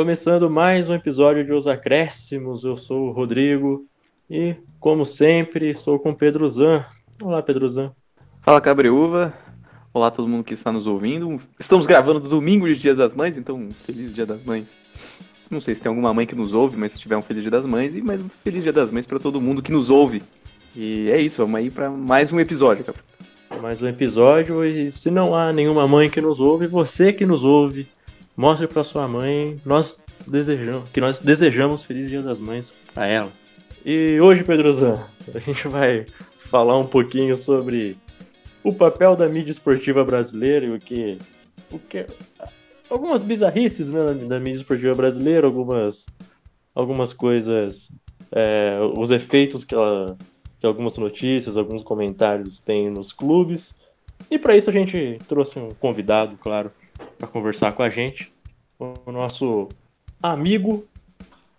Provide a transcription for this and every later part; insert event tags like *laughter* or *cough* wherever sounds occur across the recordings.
Começando mais um episódio de Os Acréscimos, eu sou o Rodrigo e, como sempre, estou com Pedro Zan. Olá, Pedro Zan. Fala, Cabreúva. Olá, todo mundo que está nos ouvindo. Estamos gravando domingo de Dia das Mães, então feliz Dia das Mães. Não sei se tem alguma mãe que nos ouve, mas se tiver um feliz Dia das Mães e mais um feliz Dia das Mães para todo mundo que nos ouve. E é isso, vamos aí para mais um episódio, Cabreúva. Mais um episódio e se não há nenhuma mãe que nos ouve, você que nos ouve, Mostre para sua mãe, nós desejamos, que nós desejamos feliz Dia das Mães para ela. E hoje, Pedro Zan, a gente vai falar um pouquinho sobre o papel da mídia esportiva brasileira e o que, o que algumas bizarrices né, da mídia esportiva brasileira, algumas algumas coisas, é, os efeitos que, ela, que algumas notícias, alguns comentários têm nos clubes. E para isso a gente trouxe um convidado, claro, para conversar com a gente, o nosso amigo,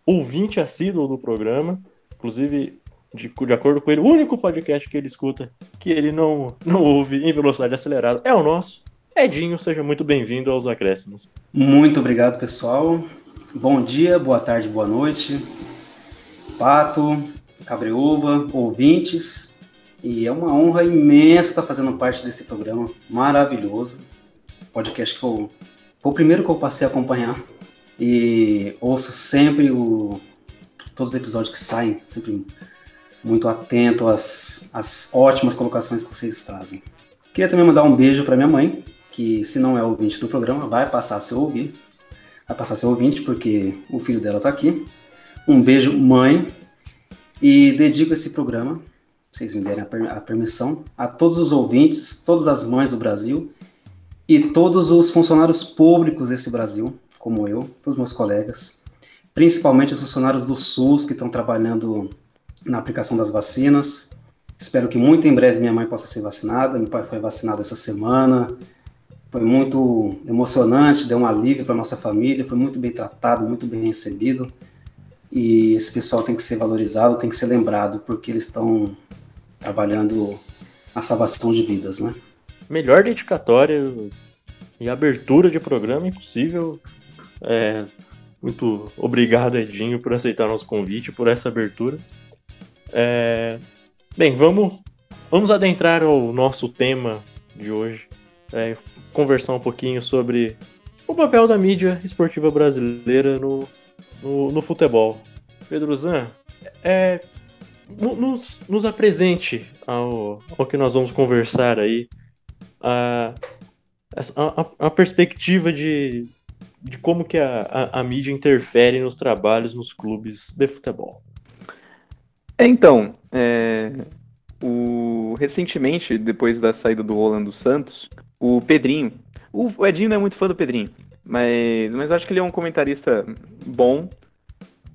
ouvinte assíduo do programa, inclusive, de, de acordo com ele, o único podcast que ele escuta que ele não, não ouve em velocidade acelerada é o nosso. Edinho, seja muito bem-vindo aos Acréscimos. Muito obrigado, pessoal. Bom dia, boa tarde, boa noite. Pato, Cabreúva, ouvintes. E é uma honra imensa estar fazendo parte desse programa maravilhoso podcast que foi, foi o primeiro que eu passei a acompanhar. E ouço sempre o, todos os episódios que saem, sempre muito atento às, às ótimas colocações que vocês trazem. Queria também mandar um beijo para minha mãe, que se não é ouvinte do programa, vai passar a ser ouvir. Vai passar a ser ouvinte, porque o filho dela está aqui. Um beijo, mãe. E dedico esse programa, se vocês me derem a permissão, a todos os ouvintes, todas as mães do Brasil e todos os funcionários públicos desse Brasil, como eu, todos os meus colegas, principalmente os funcionários do SUS que estão trabalhando na aplicação das vacinas. Espero que muito em breve minha mãe possa ser vacinada. Meu pai foi vacinado essa semana. Foi muito emocionante, deu um alívio para nossa família, foi muito bem tratado, muito bem recebido. E esse pessoal tem que ser valorizado, tem que ser lembrado, porque eles estão trabalhando na salvação de vidas, né? Melhor dedicatória e abertura de programa impossível. É, muito obrigado, Edinho, por aceitar nosso convite, por essa abertura. É, bem, vamos, vamos adentrar ao nosso tema de hoje. É, conversar um pouquinho sobre o papel da mídia esportiva brasileira no, no, no futebol. Pedro Zan, é, nos, nos apresente ao, ao que nós vamos conversar aí a, a, a perspectiva de, de como que a, a, a, mídia interfere nos trabalhos nos clubes de futebol. É, então, é, o, recentemente, depois da saída do Rolando Santos, o Pedrinho, o, o Edinho não é muito fã do Pedrinho, mas, mas eu acho que ele é um comentarista bom,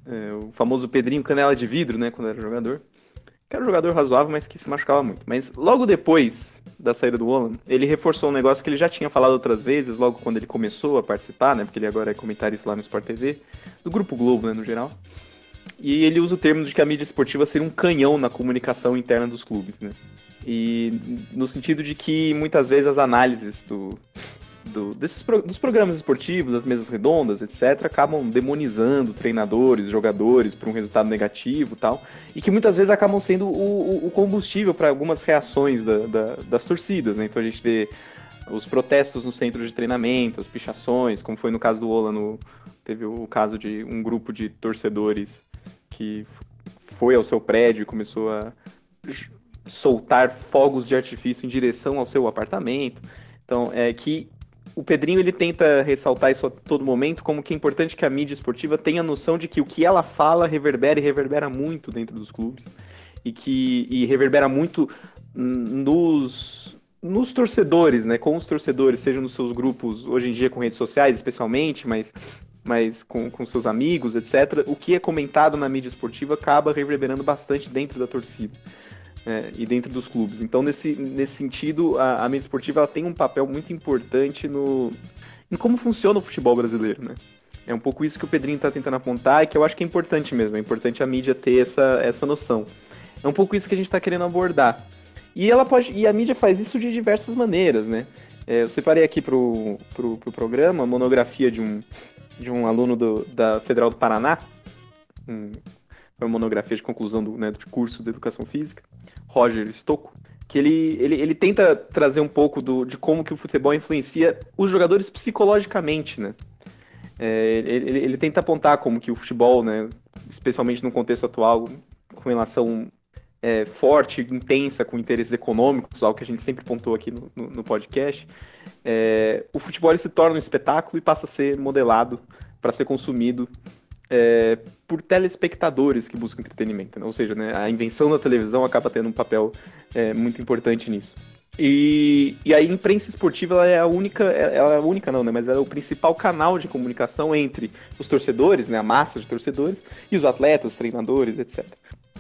é, o famoso Pedrinho Canela de Vidro, né, quando era jogador que era um jogador razoável, mas que se machucava muito. Mas logo depois da saída do Olan, ele reforçou um negócio que ele já tinha falado outras vezes, logo quando ele começou a participar, né? Porque ele agora é comentarista lá no Sport TV, do Grupo Globo, né, no geral. E ele usa o termo de que a mídia esportiva seria um canhão na comunicação interna dos clubes, né? E no sentido de que muitas vezes as análises do, do, desses, dos programas esportivos, das mesas redondas, etc., acabam demonizando treinadores, jogadores por um resultado negativo tal, e que muitas vezes acabam sendo o, o combustível para algumas reações da, da, das torcidas. Né? Então a gente vê os protestos no centro de treinamento, as pichações, como foi no caso do Ola, no, teve o caso de um grupo de torcedores que foi ao seu prédio e começou a soltar fogos de artifício em direção ao seu apartamento. Então, é que o Pedrinho ele tenta ressaltar isso a todo momento, como que é importante que a mídia esportiva tenha noção de que o que ela fala reverbera e reverbera muito dentro dos clubes e que e reverbera muito nos nos torcedores, né, com os torcedores, seja nos seus grupos, hoje em dia com redes sociais especialmente, mas, mas com, com seus amigos, etc. O que é comentado na mídia esportiva acaba reverberando bastante dentro da torcida é, e dentro dos clubes. Então, nesse, nesse sentido, a, a mídia esportiva tem um papel muito importante no, em como funciona o futebol brasileiro, né? É um pouco isso que o Pedrinho está tentando apontar e que eu acho que é importante mesmo. É importante a mídia ter essa, essa noção. É um pouco isso que a gente está querendo abordar. E ela pode e a mídia faz isso de diversas maneiras, né? É, eu separei aqui pro, pro, pro programa a monografia de um, de um aluno do, da Federal do Paraná, uma monografia de conclusão do, né, de curso de Educação Física, Roger Stocco, que ele, ele, ele tenta trazer um pouco do, de como que o futebol influencia os jogadores psicologicamente, né? É, ele, ele, tenta apontar como que o futebol, né, especialmente no contexto atual, com relação é, forte, intensa, com interesses econômicos, algo que a gente sempre pontou aqui no, no, no podcast, é, o futebol se torna um espetáculo e passa a ser modelado para ser consumido é, por telespectadores que buscam entretenimento. Né? Ou seja, né, a invenção da televisão acaba tendo um papel é, muito importante nisso. E, e a imprensa esportiva ela é a única, ela é a única não, né? Mas ela é o principal canal de comunicação entre os torcedores, né? A massa de torcedores e os atletas, os treinadores, etc.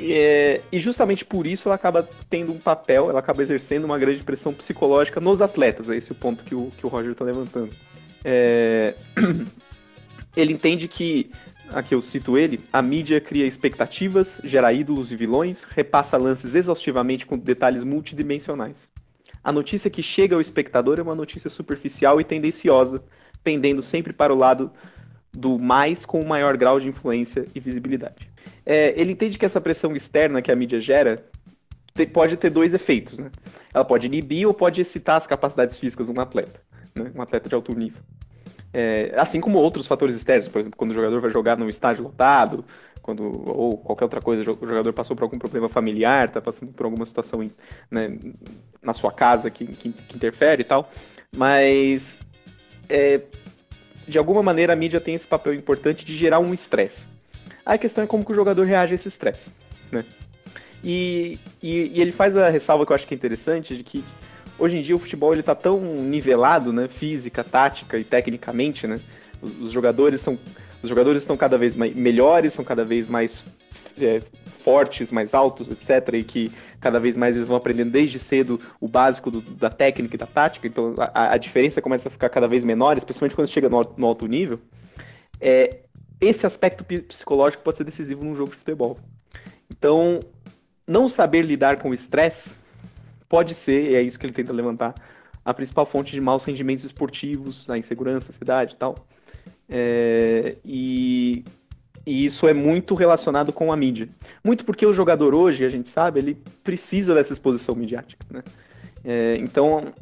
E, é, e justamente por isso ela acaba tendo um papel, ela acaba exercendo uma grande pressão psicológica nos atletas. É esse o ponto que o, que o Roger está levantando. É... *clears throat* Ele entende que aqui eu cito ele, a mídia cria expectativas, gera ídolos e vilões, repassa lances exaustivamente com detalhes multidimensionais. A notícia que chega ao espectador é uma notícia superficial e tendenciosa, pendendo sempre para o lado do mais com o maior grau de influência e visibilidade. É, ele entende que essa pressão externa que a mídia gera pode ter dois efeitos. Né? Ela pode inibir ou pode excitar as capacidades físicas de um atleta, né? um atleta de alto nível. É, assim como outros fatores externos, por exemplo, quando o jogador vai jogar num estádio lotado, quando, ou qualquer outra coisa, o jogador passou por algum problema familiar, está passando por alguma situação né, na sua casa que, que, que, interfere e tal. Mas, é, de alguma maneira, a mídia tem esse papel importante de gerar um estresse. A questão é como que o jogador reage a esse estresse, né? E, e, e ele faz a ressalva que eu acho que é interessante, de que hoje em dia o futebol ele tá tão nivelado, né, física, tática e tecnicamente, né? Os, jogadores são os jogadores estão cada vez melhores, são cada vez mais é, fortes, mais altos, etc. E que cada vez mais eles vão aprendendo desde cedo o básico do, da técnica e da tática. Então a, a, diferença começa a ficar cada vez menor, especialmente quando chega no, no alto nível. É, esse aspecto psicológico pode ser decisivo num jogo de futebol. Então, não saber lidar com o estresse pode ser, e é isso que ele tenta levantar, a principal fonte de maus rendimentos esportivos, a insegurança, ansiedade e tal. É, e, e, isso é muito relacionado com a mídia. Muito porque o jogador hoje, a gente sabe, ele precisa dessa exposição midiática. Né? É, então,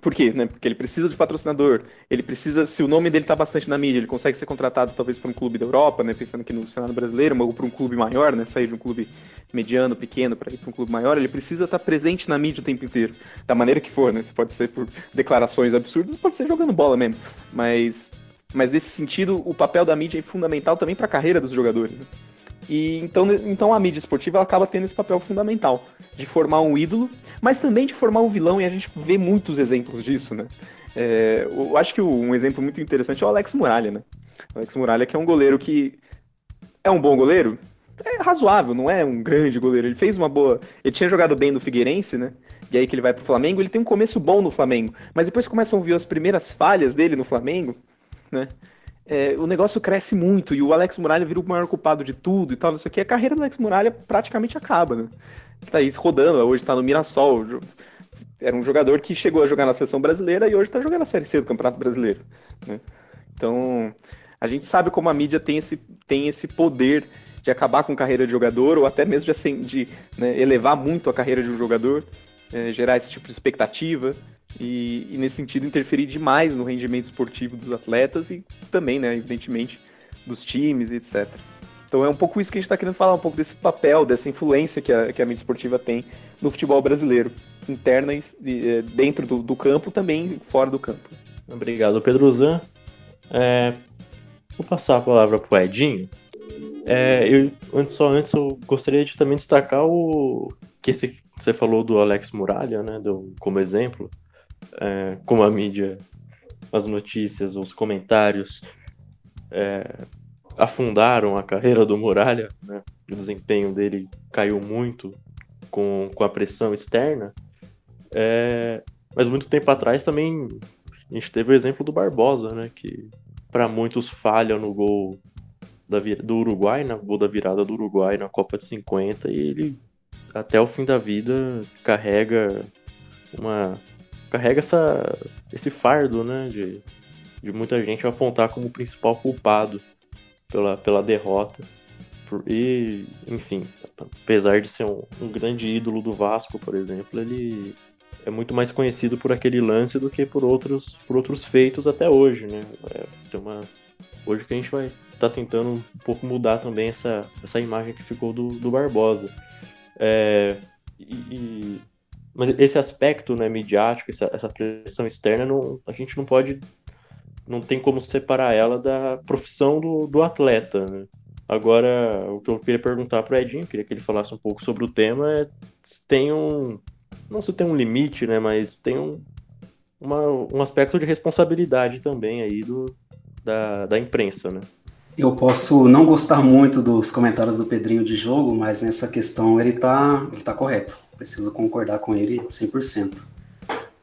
por quê? Né? Porque ele precisa de patrocinador, ele precisa, se o nome dele está bastante na mídia, ele consegue ser contratado talvez para um clube da Europa, né? pensando aqui no cenário brasileiro, ou para um clube maior, né? sair de um clube mediano, pequeno, para ir para um clube maior, ele precisa estar tá presente na mídia o tempo inteiro, da maneira que for, né? Você pode ser por declarações absurdas, pode ser jogando bola mesmo, mas, mas nesse sentido, o papel da mídia é fundamental também para a carreira dos jogadores. Né? E então, então a mídia esportiva acaba tendo esse papel fundamental de formar um ídolo, mas também de formar um vilão, e a gente vê muitos exemplos disso, né? É, eu acho que um exemplo muito interessante é o Alex Muralha, né? O Alex Muralha que é um goleiro que é um bom goleiro, é razoável, não é um grande goleiro. Ele fez uma boa. Ele tinha jogado bem no Figueirense, né? E aí que ele vai pro Flamengo, ele tem um começo bom no Flamengo. Mas depois começam a ver as primeiras falhas dele no Flamengo, né? É, o negócio cresce muito e o Alex Muralha vira o maior culpado de tudo e tal, isso aqui, a carreira do Alex Muralha praticamente acaba, né? Tá aí rodando, hoje tá no Mirassol. Era um jogador que chegou a jogar na seleção brasileira e hoje tá jogando a Série C do Campeonato Brasileiro. Né? Então, a gente sabe como a mídia tem esse, tem esse poder de acabar com a carreira de jogador ou até mesmo de, de né, elevar muito a carreira de um jogador, é, gerar esse tipo de expectativa e, e, nesse sentido interferir demais no rendimento esportivo dos atletas e também, né, evidentemente, dos times, etc. Então é um pouco isso que a gente está querendo falar, um pouco desse papel, dessa influência que a, que a mídia esportiva tem no futebol brasileiro, interna e, e dentro do, do, campo, também fora do campo. Obrigado, Pedro Zan. É, vou passar a palavra para o Edinho. É, eu, antes, só antes eu gostaria de também destacar o que esse, você falou do Alex Muralha, né, do, como exemplo é, como a mídia, as notícias, os comentários é, afundaram a carreira do Muralha, né? o desempenho dele caiu muito com, com a pressão externa, é, mas muito tempo atrás também a gente teve o exemplo do Barbosa, né? que para muitos falha no gol da, do Uruguai, no gol da virada do Uruguai na Copa de 50, e ele até o fim da vida carrega uma carrega essa, esse fardo, né, de, de muita gente apontar como o principal culpado pela, pela derrota. E, enfim, apesar de ser um, um grande ídolo do Vasco, por exemplo, ele é muito mais conhecido por aquele lance do que por outros, por outros feitos até hoje, né? É, tem uma, hoje que a gente vai estar tá tentando um pouco mudar também essa, essa imagem que ficou do, do Barbosa. É, e, e, mas esse aspecto né, midiático, essa, essa pressão externa, não, a gente não pode, não tem como separar ela da profissão do, do atleta. Né? Agora, o que eu queria perguntar para o Edinho, queria que ele falasse um pouco sobre o tema, é se tem um, não se tem um limite, né, mas tem um, uma, um aspecto de responsabilidade também aí do, da, da imprensa, né? Eu posso não gostar muito dos comentários do Pedrinho de jogo, mas nessa questão ele tá, ele tá correto. Preciso concordar com ele 100%.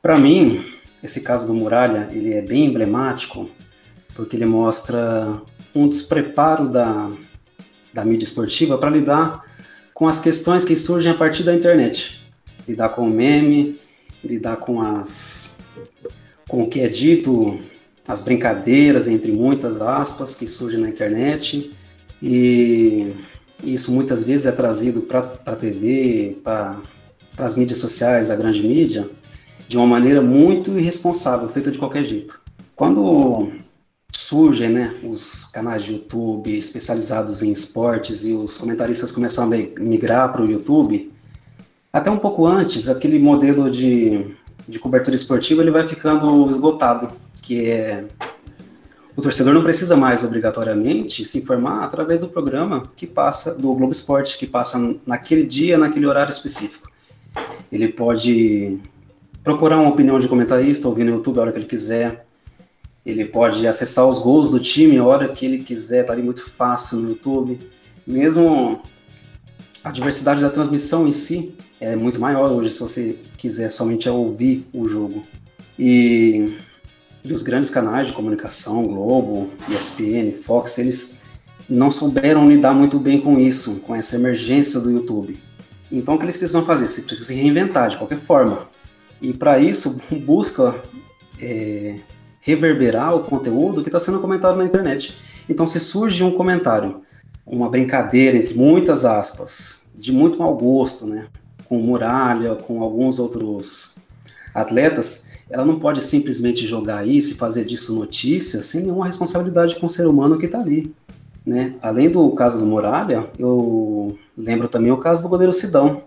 Para mim, esse caso do Muralha, ele é bem emblemático, porque ele mostra um despreparo da, da mídia esportiva para lidar com as questões que surgem a partir da internet. Lidar com o meme, lidar com as com o que é dito as brincadeiras, entre muitas aspas, que surgem na internet. E isso muitas vezes é trazido para a TV, para as mídias sociais, a grande mídia, de uma maneira muito irresponsável, feita de qualquer jeito. Quando surgem né, os canais de YouTube especializados em esportes e os comentaristas começam a migrar para o YouTube, até um pouco antes, aquele modelo de, de cobertura esportiva ele vai ficando esgotado que é o torcedor não precisa mais obrigatoriamente se informar através do programa que passa do Globo Esporte, que passa naquele dia, naquele horário específico. Ele pode procurar uma opinião de comentarista, ouvir no YouTube a hora que ele quiser. Ele pode acessar os gols do time a hora que ele quiser, tá ali muito fácil no YouTube. Mesmo a diversidade da transmissão em si é muito maior hoje se você quiser somente ouvir o jogo. E e os grandes canais de comunicação, Globo, ESPN, Fox, eles não souberam lidar muito bem com isso, com essa emergência do YouTube. Então, o que eles precisam fazer? Você precisa se reinventar de qualquer forma. E para isso, *laughs* busca é, reverberar o conteúdo que está sendo comentado na internet. Então, se surge um comentário, uma brincadeira, entre muitas aspas, de muito mau gosto, né? com Muralha, com alguns outros atletas, ela não pode simplesmente jogar isso e fazer disso notícia sem nenhuma responsabilidade com o ser humano que está ali. Né? Além do caso do Muralha, eu lembro também o caso do goleiro Sidão,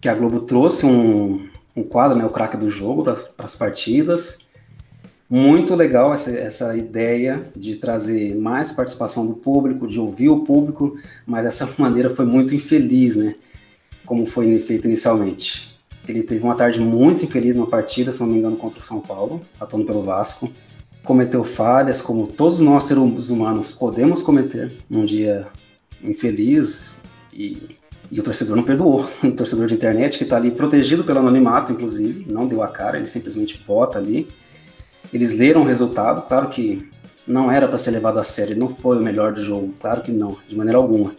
que a Globo trouxe um, um quadro, né, o craque do jogo, para as partidas. Muito legal essa, essa ideia de trazer mais participação do público, de ouvir o público, mas essa *laughs* maneira foi muito infeliz, né? Como foi feito inicialmente. Ele teve uma tarde muito infeliz na partida, se não me engano, contra o São Paulo, atuando pelo Vasco. Cometeu falhas, como todos nós seres humanos podemos cometer num dia infeliz, e, e o torcedor não perdoou. *laughs* O torcedor de internet, que está ali protegido pelo anonimato, inclusive, não deu a cara, ele simplesmente vota ali. Eles leram o resultado, claro que não era para ser levado a sério, não foi o melhor do jogo, claro que não, de maneira alguma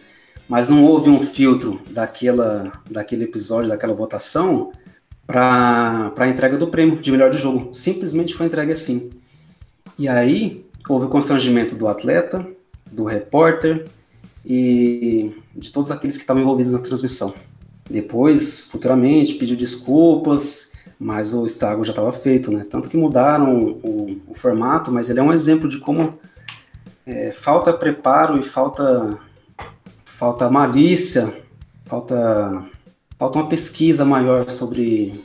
mas não houve um filtro daquela, daquele episódio, daquela votação, para a entrega do prêmio de melhor de jogo. Simplesmente foi entregue assim. E aí houve o constrangimento do atleta, do repórter e de todos aqueles que estavam envolvidos na transmissão. Depois, futuramente, pediu desculpas, mas o estrago já estava feito, né? Tanto que mudaram o, o, formato, mas ele é um exemplo de como é, falta preparo e falta falta malícia, falta, falta uma pesquisa maior sobre,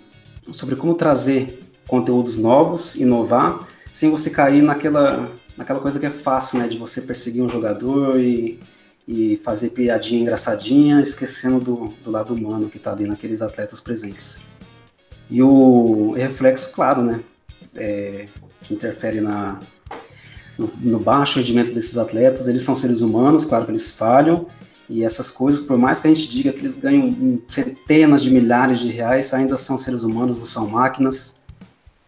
sobre como trazer conteúdos novos, inovar, sem você cair naquela, naquela coisa que é fácil, né, de você perseguir um jogador e, e fazer piadinha engraçadinha, esquecendo do, do lado humano que está ali naqueles atletas presentes. E o reflexo, claro, né, é, que interfere na, no, no, baixo rendimento desses atletas, eles são seres humanos, claro que eles falham, e essas coisas, por mais que a gente diga que eles ganham centenas de milhares de reais, ainda são seres humanos, não são máquinas.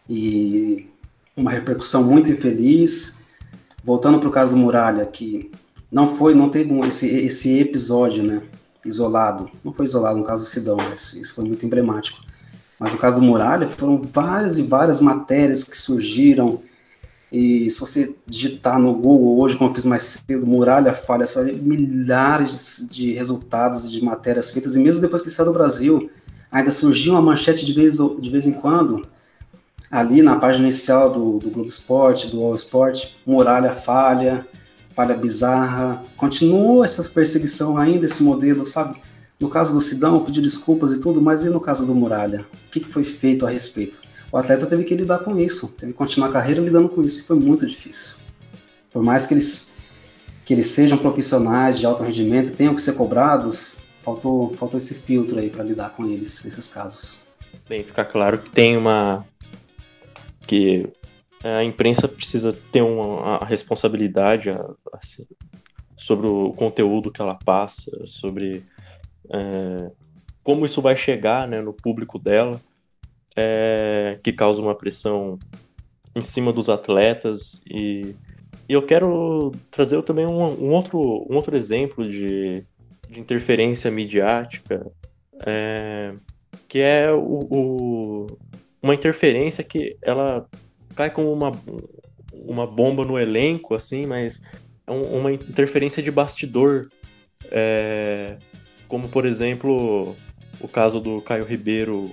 E uma repercussão muito infeliz. Voltando para o caso Muralha, que não foi, não teve esse, esse episódio, né, isolado. Não foi isolado no caso do Sidão, mas isso foi muito emblemático. Mas no caso do Muralha, foram várias e várias matérias que surgiram, E se você digitar no Google hoje, como eu fiz mais cedo, muralha falha, ver milhares de resultados de matérias feitas, e mesmo depois que saiu do Brasil, ainda surgiu uma manchete de vez, de vez em quando, ali na página inicial do, do Globo Esporte, do All Sport, muralha falha, falha bizarra. Continua essa perseguição ainda, esse modelo, sabe? No caso do Sidão, pediu desculpas e tudo, mas e no caso do Muralha? O que foi feito a respeito? O atleta teve que lidar com isso, teve que continuar a carreira lidando com isso, e foi muito difícil. Por mais que eles, que eles sejam profissionais de alto rendimento e tenham que ser cobrados, faltou, faltou esse filtro aí para lidar com eles, nesses casos. Bem, fica claro que tem uma. Que a imprensa precisa ter uma responsabilidade assim, sobre o conteúdo que ela passa, sobre é, como isso vai chegar né, no público dela, é, que causa uma pressão em cima dos atletas. E, e eu quero trazer também um, um, outro, um outro exemplo de, de interferência midiática, é, que é o, uma interferência que ela cai como uma, uma bomba no elenco, assim, mas é um, uma interferência de bastidor. É, como, por exemplo, o caso do Caio Ribeiro,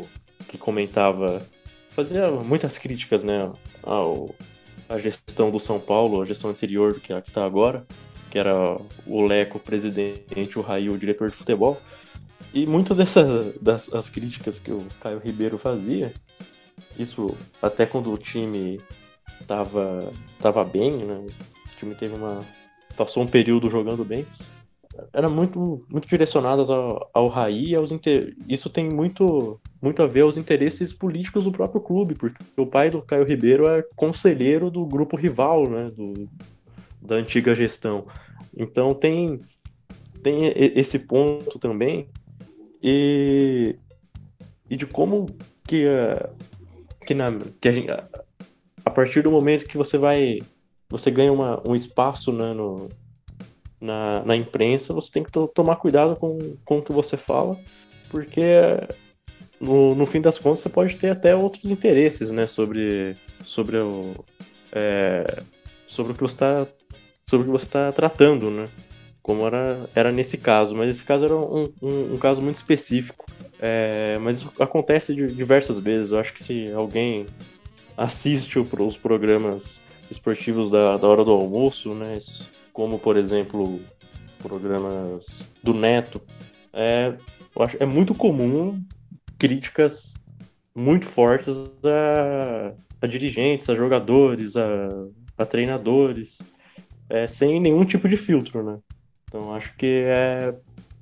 que comentava, fazia muitas críticas, né, ao, à gestão do São Paulo, a gestão anterior que a que está agora, que era o Leco presidente, o Raí o diretor de futebol. E muitas dessas das, as críticas que o Caio Ribeiro fazia, isso até quando o time tava, tava bem, né? O time teve uma. passou um período jogando bem era muito, muito direcionadas ao, ao Raí aos inter... isso tem muito, muito a ver aos interesses políticos do próprio clube, porque o pai do Caio Ribeiro é conselheiro do grupo rival, né, do, da antiga gestão. Então tem, tem esse ponto também e, e de como que, que, na, que a, a partir do momento que você vai você ganha uma, um espaço né, no, na, na imprensa, você tem que tomar cuidado com, com o que você fala, porque no, no fim das contas você pode ter até outros interesses, né, sobre, sobre o, é, sobre o que você está sobre o que você está tratando, né, como era, era nesse caso, mas esse caso era um, um, um caso muito específico, é, mas acontece diversas vezes, eu acho que se alguém assiste os programas esportivos da, da hora do almoço, né, como por exemplo programas do Neto, é, acho, é muito comum críticas muito fortes a, a dirigentes, a jogadores, a, a treinadores, é, sem nenhum tipo de filtro, né? Então acho que é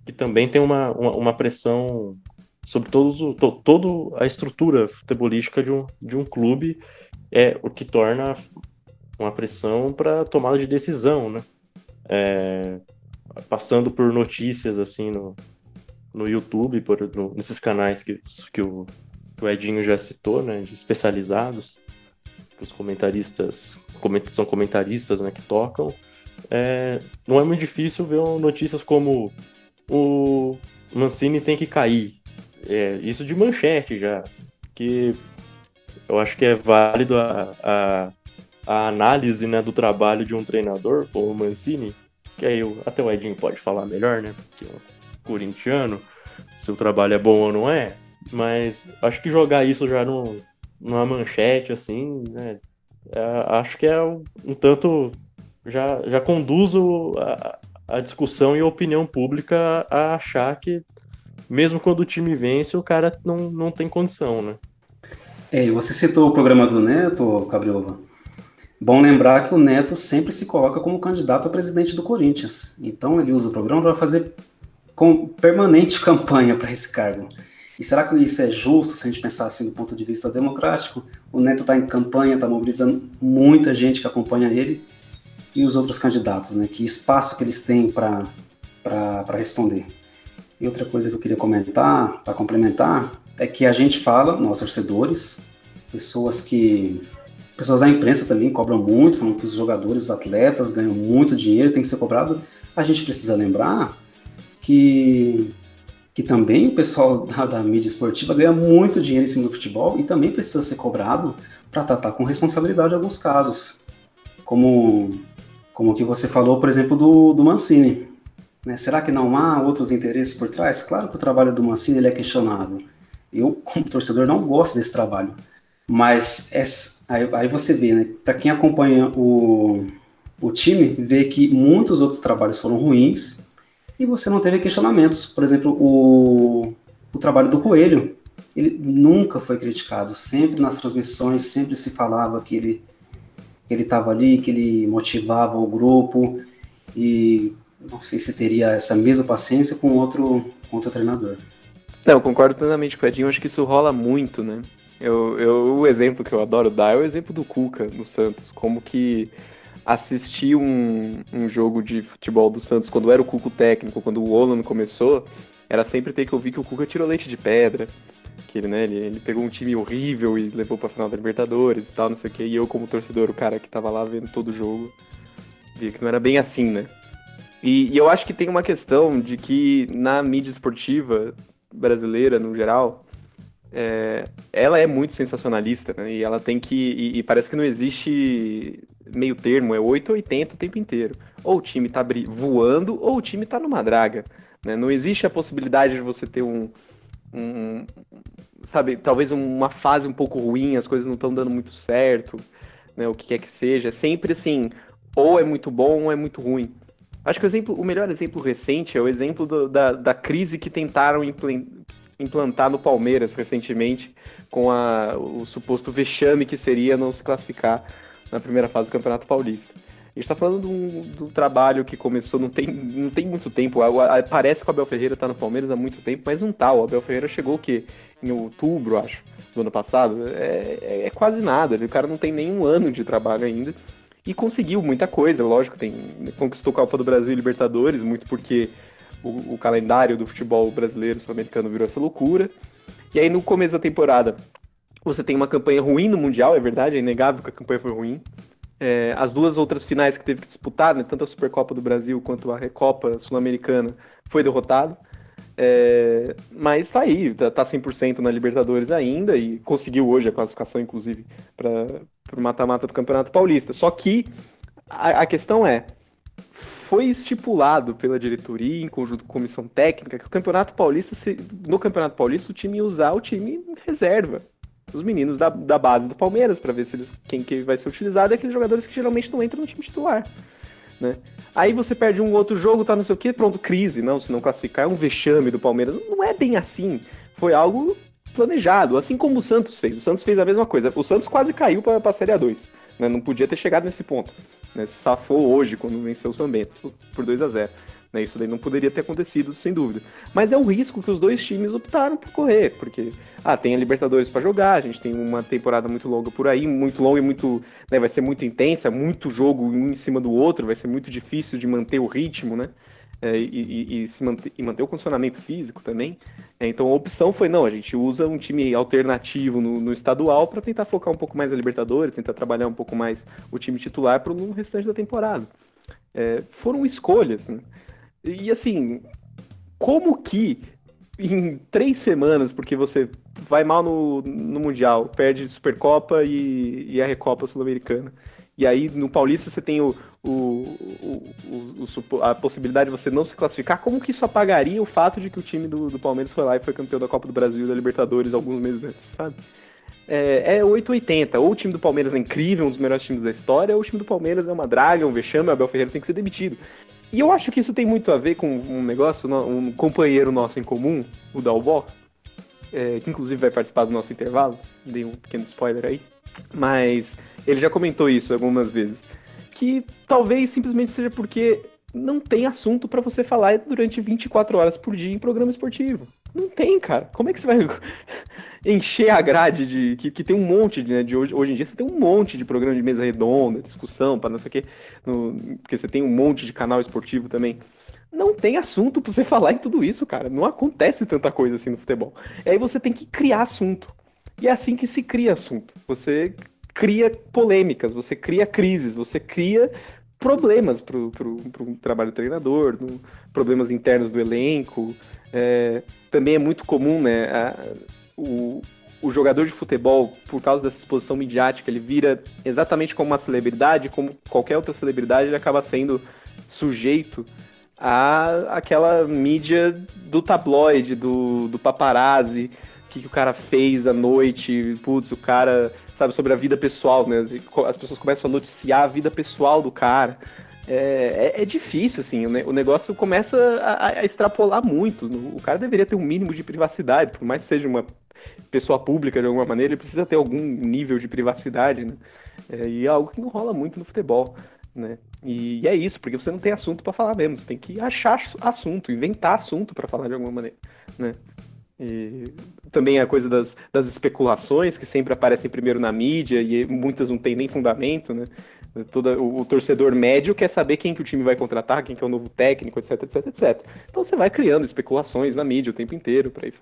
que também tem uma, uma, uma pressão sobre todos to, toda a estrutura futebolística de um, de um clube, é o que torna uma pressão para tomada de decisão, né? é, passando por notícias assim no, no YouTube, por, no, nesses canais que, que o, o, Edinho já citou, né, especializados, os comentaristas são comentaristas né, que tocam. É, não é muito difícil ver notícias como o Mancini tem que cair. É, isso de manchete já, que eu acho que é válido a, a a análise né, do trabalho de um treinador, como o Mancini, que aí eu, até o Edinho pode falar melhor, né? Porque o corintiano, se o trabalho é bom ou não é, mas acho que jogar isso já no, numa manchete, assim, né? É, acho que é um, um, tanto. Já, já conduz a, a discussão e a opinião pública a achar que, mesmo quando o time vence, o cara não, não tem condição, né? É, você citou o programa do Neto, Cabriova. Bom lembrar que o Neto sempre se coloca como candidato a presidente do Corinthians. Então ele usa o programa para fazer com permanente *laughs* campanha para esse cargo. E será que isso é justo se a gente pensar assim do ponto de vista democrático? O Neto está em campanha, está mobilizando muita gente que acompanha ele e os outros candidatos, né? Que espaço que eles têm para responder. E outra coisa que eu queria comentar, para complementar, é que a gente fala, nós torcedores, pessoas que pessoas da imprensa também cobram muito, falam que os jogadores, os atletas ganham muito dinheiro, tem que ser cobrado. A gente precisa lembrar que, que também o pessoal *laughs* da, da mídia esportiva ganha muito dinheiro em cima do futebol e também precisa ser cobrado para tratar com responsabilidade alguns casos. como, como que você falou, por exemplo, do, do Mancini. Né? Será que não há outros interesses por trás? Claro que o trabalho do Mancini ele é questionável. Eu, *laughs* como torcedor, não gosto desse trabalho. Mas aí, aí você vê, né? Para quem acompanha o, o time, vê que muitos outros trabalhos foram ruins e você não teve questionamentos. Por exemplo, o, o trabalho do Coelho, ele nunca foi criticado. Sempre nas transmissões, sempre se falava que ele que ele estava ali, que ele motivava o grupo e não sei se teria essa mesma paciência com outro, com outro treinador. Não, eu concordo plenamente com o Edinho, acho que isso rola muito, né? Eu, eu, o exemplo que eu adoro dar é o exemplo do Cuca no Santos, como que assistir um, um jogo de futebol do Santos quando era o Cuca técnico, quando o Olan começou, era sempre ter que ouvir que o Cuca tirou leite de pedra, que ele, né, ele, ele pegou um time horrível e levou pra final da Libertadores e tal, não sei o que, e eu como torcedor, o cara que tava lá vendo todo o jogo, via que não era bem assim, né? E, e eu acho que tem uma questão de que na mídia esportiva brasileira, no geral, é, ela é muito sensacionalista, né? E ela tem que. E, e, parece que não existe meio termo, é 8 ou 80 o tempo inteiro. Ou o time tá voando, ou o time tá numa draga. Né? Não existe a possibilidade de você ter um, um. Sabe, talvez uma fase um pouco ruim, as coisas não estão dando muito certo, né? O que quer que seja. É sempre assim, ou é muito bom ou é muito ruim. Acho que o, exemplo, o melhor exemplo recente é o exemplo do, da, da crise que tentaram implantar no Palmeiras recentemente, com a, o suposto vexame que seria não se classificar na primeira fase do Campeonato Paulista. A gente está falando de um, trabalho que começou, não tem, não tem muito tempo. Parece que o Abel Ferreira está no Palmeiras há muito tempo, mas não tá. O Abel Ferreira chegou o quê? Em outubro, acho, do ano passado. É, é, é quase nada. O cara não tem nenhum ano de trabalho ainda. E conseguiu muita coisa, lógico, tem, conquistou Copa do Brasil e Libertadores, muito porque o, o calendário do futebol brasileiro sul-americano virou essa loucura. E aí no começo da temporada você tem uma campanha ruim no Mundial, é verdade, é inegável que a campanha foi ruim. É, as duas outras finais que teve que disputar, né, tanto a Supercopa do Brasil quanto a Recopa Sul-Americana, foi derrotado. É, mas tá aí, tá, tá 100% na Libertadores ainda e conseguiu hoje a classificação, inclusive, para o mata-mata do Campeonato Paulista. Só que a, a questão é, foi estipulado pela diretoria, em conjunto com a comissão técnica, que o Campeonato Paulista, se, no Campeonato Paulista, o time ia usar o time reserva. Os meninos da, da base do Palmeiras, para ver se eles, quem que vai ser utilizado, é aqueles jogadores que geralmente não entram no time titular. Né? Aí você perde um outro jogo, tá não sei o que, pronto, crise. Não, se não classificar, é um vexame do Palmeiras. Não é bem assim. Foi algo planejado, assim como o Santos fez. O Santos fez a mesma coisa. O Santos quase caiu para a Série A2. Né? Não podia ter chegado nesse ponto. Né? Safou hoje quando venceu o São Bento por 2 a 0 né? Isso daí não poderia ter acontecido, sem dúvida. Mas é o risco que os dois times optaram por correr, porque ah, tem a Libertadores para jogar, a gente tem uma temporada muito longa por aí, muito longa e muito. Né, vai ser muito intensa, muito jogo um em cima do outro, vai ser muito difícil de manter o ritmo, né? É, e, e, e, manter, e manter o condicionamento físico também. É, então a opção foi: não, a gente usa um time alternativo no, no estadual para tentar focar um pouco mais a Libertadores, tentar trabalhar um pouco mais o time titular para o restante da temporada. É, foram escolhas. Né? E assim, como que em três semanas, porque você vai mal no, no Mundial, perde Supercopa e, e a Recopa Sul-Americana. E aí no Paulista você tem o, o, o, o, a possibilidade de você não se classificar. Como que isso apagaria o fato de que o time do, do Palmeiras foi lá e foi campeão da Copa do Brasil e da Libertadores alguns meses antes, sabe? É, é 880. Ou o time do Palmeiras é incrível, um dos melhores times da história, ou o time do Palmeiras é uma draga, um vexame, o Abel Ferreira tem que ser demitido. E eu acho que isso tem muito a ver com um negócio, um companheiro nosso em comum, o Dalbó, é, que inclusive vai participar do nosso intervalo, dei um pequeno spoiler aí, mas ele já comentou isso algumas vezes, que talvez simplesmente seja porque não tem assunto para você falar durante 24 horas por dia em programa esportivo. Não tem, cara. Como é que você vai *laughs* encher a grade de. Que, que tem um monte de, né, de hoje, hoje em dia você tem um monte de programa de mesa redonda, discussão, para não sei o quê. No, porque você tem um monte de canal esportivo também. Não tem assunto pra você *laughs* falar em tudo isso, cara. Não acontece tanta coisa assim no futebol. E aí você tem que criar assunto. E é assim que se cria assunto. Você cria polêmicas, você cria crises, você cria problemas pro, pro, pro trabalho do treinador, no, problemas internos do elenco. É, também é muito comum, né? A, o, o jogador de futebol, por causa dessa exposição midiática, ele vira exatamente como uma celebridade, como qualquer outra celebridade, ele acaba sendo sujeito a aquela mídia do tabloide, do, do paparazzi, o que, que o cara fez à noite, putz, o cara, sabe, sobre a vida pessoal, né? As pessoas começam a noticiar a vida pessoal do cara. É, é, é difícil, assim, o, negócio começa a, a, extrapolar muito. O cara deveria ter um mínimo de privacidade, por mais que seja uma pessoa pública de alguma maneira, ele precisa ter algum nível de privacidade, né? É, e é algo que não rola muito no futebol, né? E, e é isso, porque você não tem assunto para falar mesmo, você tem que achar assunto, inventar assunto para falar de alguma maneira, né? E também a coisa das, das especulações que sempre aparecem primeiro na mídia e muitas não têm nem fundamento, né? Todo, o, o, torcedor médio quer saber quem que o time vai contratar, quem que é o novo técnico, etc, etc, etc. Então você vai criando especulações na mídia o tempo inteiro para ir,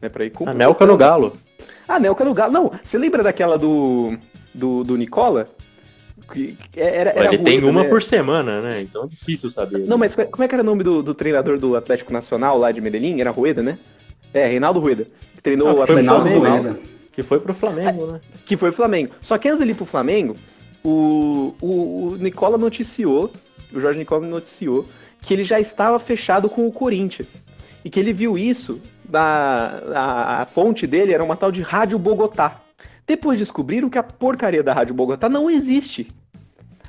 né, pra ir A Nelca no Galo. A Nelca no Galo. Não, você lembra daquela do, do, do Nicola? Que era, era Ele tem uma né? por semana, né? Então é difícil saber. Não, mas como é que era o nome do, do treinador do Atlético Nacional lá de Medellín? Era Rueda, né? É, Reinaldo Rueda. Que treinou ah, o Atlético Flamengo, Que foi pro Flamengo, é, né? Que foi pro Flamengo. Só que antes dele ir pro Flamengo, o, o, o Nicola noticiou, o Jorge Nicola noticiou, que ele já estava fechado com o Corinthians. E que ele viu isso, da, a, a fonte dele era uma tal de Rádio Bogotá. Depois descobriram que a porcaria da Rádio Bogotá não existe.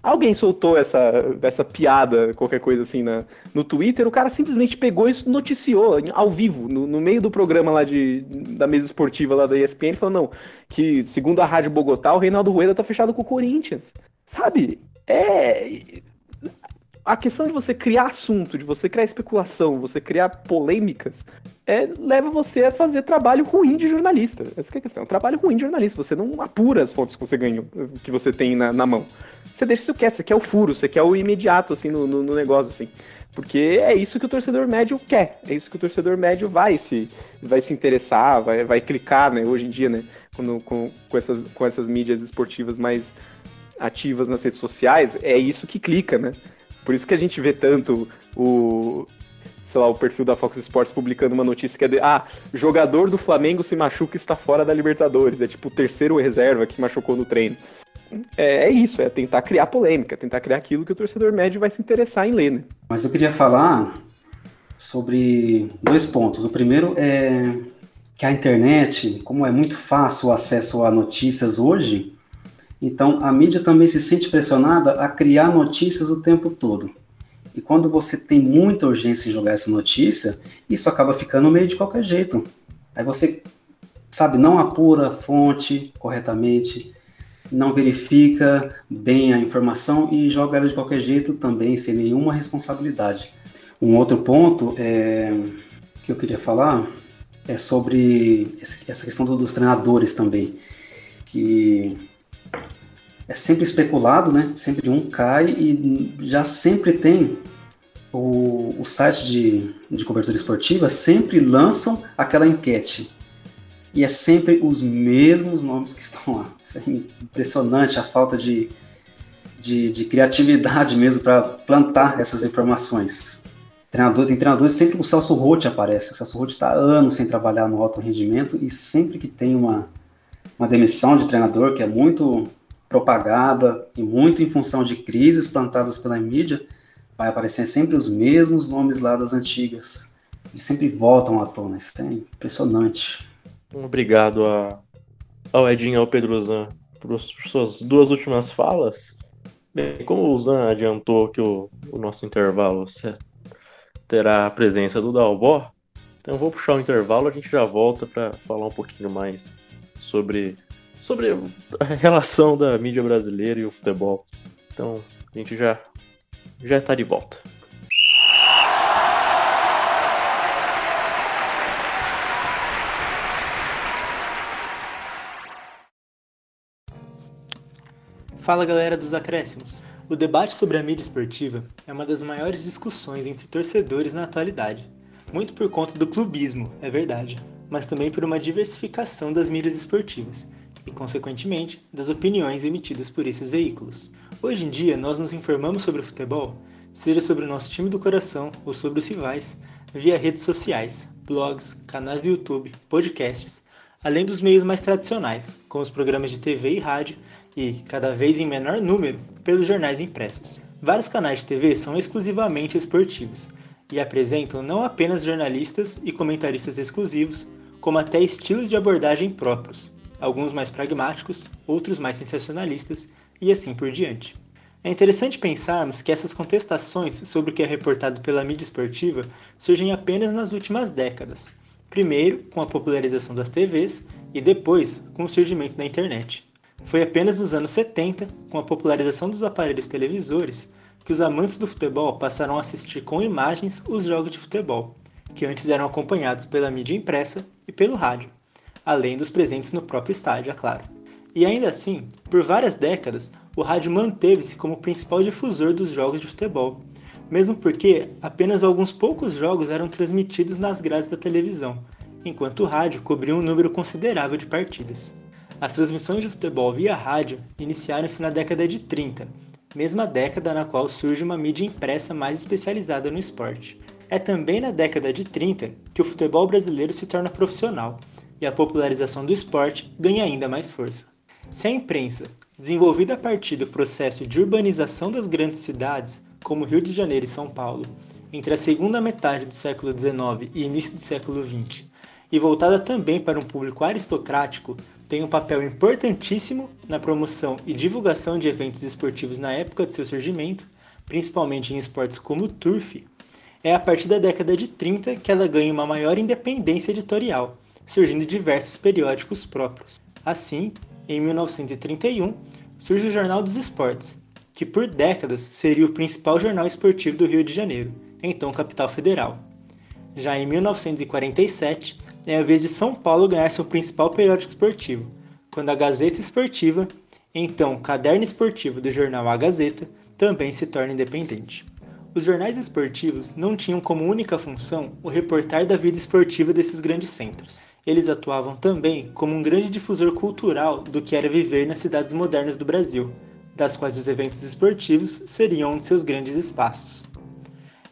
Alguém soltou essa, essa piada, qualquer coisa assim, na, no Twitter, o cara simplesmente pegou e noticiou ao vivo, no, no meio do programa lá de, da mesa esportiva lá da ESPN, falou, não, que segundo a Rádio Bogotá, o Reinaldo Rueda tá fechado com o Corinthians. Sabe? É a questão de você criar assunto, de você criar especulação, você criar polêmicas, é, leva você a fazer trabalho ruim de jornalista. Essa é a questão. É trabalho ruim de jornalista. Você não apura as fontes que você ganhou, que você tem na, na mão. Você deixa isso quieto, você quer o furo, você quer o imediato, assim, no, no, no, negócio, assim. Porque é isso que o torcedor médio quer. É isso que o torcedor médio vai se, vai se interessar, vai, vai clicar, né? Hoje em dia, né? Quando, com, com, essas, com essas mídias esportivas mais ativas nas redes sociais, é isso que clica, né? Por isso que a gente vê tanto o, sei lá, o perfil da Fox Sports publicando uma notícia que é de, ah, jogador do Flamengo se machuca e está fora da Libertadores. É tipo o terceiro reserva que machucou no treino. É, é, isso, é tentar criar polêmica, tentar criar aquilo que o torcedor médio vai se interessar em ler, né? Mas eu queria falar sobre dois pontos. O primeiro é que a internet, como é muito fácil o acesso a notícias hoje, então, a mídia também se sente pressionada a criar notícias o tempo todo. E quando você tem muita urgência em jogar essa notícia, isso acaba ficando meio de qualquer jeito. Aí você, sabe, não apura a fonte corretamente, não verifica bem a informação e joga ela de qualquer jeito também, sem nenhuma responsabilidade. Um outro ponto é, que eu queria falar é sobre essa questão dos treinadores também. Que é sempre especulado, né? Sempre um cai e já sempre tem o, o site de, de cobertura esportiva sempre lançam aquela enquete. E é sempre os mesmos nomes que estão lá. Isso é impressionante a falta de, de, de criatividade mesmo para plantar essas informações. Treinador, tem treinadores, sempre o Celso Roth aparece. O Celso Roth está anos sem trabalhar no alto rendimento e sempre que tem uma, uma demissão de treinador, que é muito propagada e muito em função de crises plantadas pela mídia, vai aparecer sempre os mesmos nomes lá das antigas. E sempre voltam à tona. Isso é impressionante. Obrigado a, ao Edinho e ao Pedro Zan por suas duas últimas falas. Bem, como o Zan adiantou que o, o nosso intervalo terá a presença do Dalbó, então eu vou puxar o intervalo, a gente já volta para falar um pouquinho mais sobre sobre a relação da mídia brasileira e o futebol. Então, a gente já já está de volta. Fala galera dos acréscimos. O debate sobre a mídia esportiva é uma das maiores discussões entre torcedores na atualidade. Muito por conta do clubismo, é verdade, mas também por uma diversificação das mídias esportivas, e, consequentemente, das opiniões emitidas por esses veículos. Hoje em dia, nós nos informamos sobre o futebol, seja sobre o nosso time do coração ou sobre os rivais, via redes sociais, blogs, canais do YouTube, podcasts, além dos meios mais tradicionais, como os programas de TV e rádio, e, cada vez em menor número, pelos jornais impressos. Vários canais de TV são exclusivamente esportivos e apresentam não apenas jornalistas e comentaristas exclusivos, como até estilos de abordagem próprios, alguns mais pragmáticos, outros mais sensacionalistas e assim por diante. É interessante pensarmos que essas contestações sobre o que é reportado pela mídia esportiva surgem apenas nas últimas décadas. Primeiro, com a popularização das TVs e depois com o surgimento da internet. Foi apenas nos anos 70, com a popularização dos aparelhos televisores, que os amantes do futebol passaram a assistir com imagens os jogos de futebol, que antes eram acompanhados pela mídia impressa e pelo rádio, além dos presentes no próprio estádio, é claro. E ainda assim, por várias décadas, o rádio manteve-se como principal difusor dos jogos de futebol, mesmo porque apenas alguns poucos jogos eram transmitidos nas grades da televisão, enquanto o rádio cobria um número considerável de partidas. As transmissões de futebol via rádio iniciaram-se na década de 30, mesma década na qual surge uma mídia impressa mais especializada no esporte. É também na década de 30 que o futebol brasileiro se torna profissional e a popularização do esporte ganha ainda mais força. Se a imprensa, desenvolvida a partir do processo de urbanização das grandes cidades, como Rio de Janeiro e São Paulo, entre a segunda metade do século XIX e início do século XX, e voltada também para um público aristocrático, tem um papel importantíssimo na promoção e divulgação de eventos esportivos na época de seu surgimento, principalmente em esportes como o turf, é a partir da década de 30 que ela ganha uma maior independência editorial, surgindo diversos periódicos próprios. Assim, em 1931, surge o Jornal dos Esportes, que por décadas seria o principal jornal esportivo do Rio de Janeiro, então capital federal. Já em 1947, é a vez de São Paulo ganhar seu principal periódico esportivo, quando a Gazeta Esportiva, então caderno esportivo do jornal A Gazeta, também se torna independente. Os jornais esportivos não tinham como única função o reportar da vida esportiva desses grandes centros. Eles atuavam também como um grande difusor cultural do que era viver nas cidades modernas do Brasil, das quais os eventos esportivos seriam um de seus grandes espaços.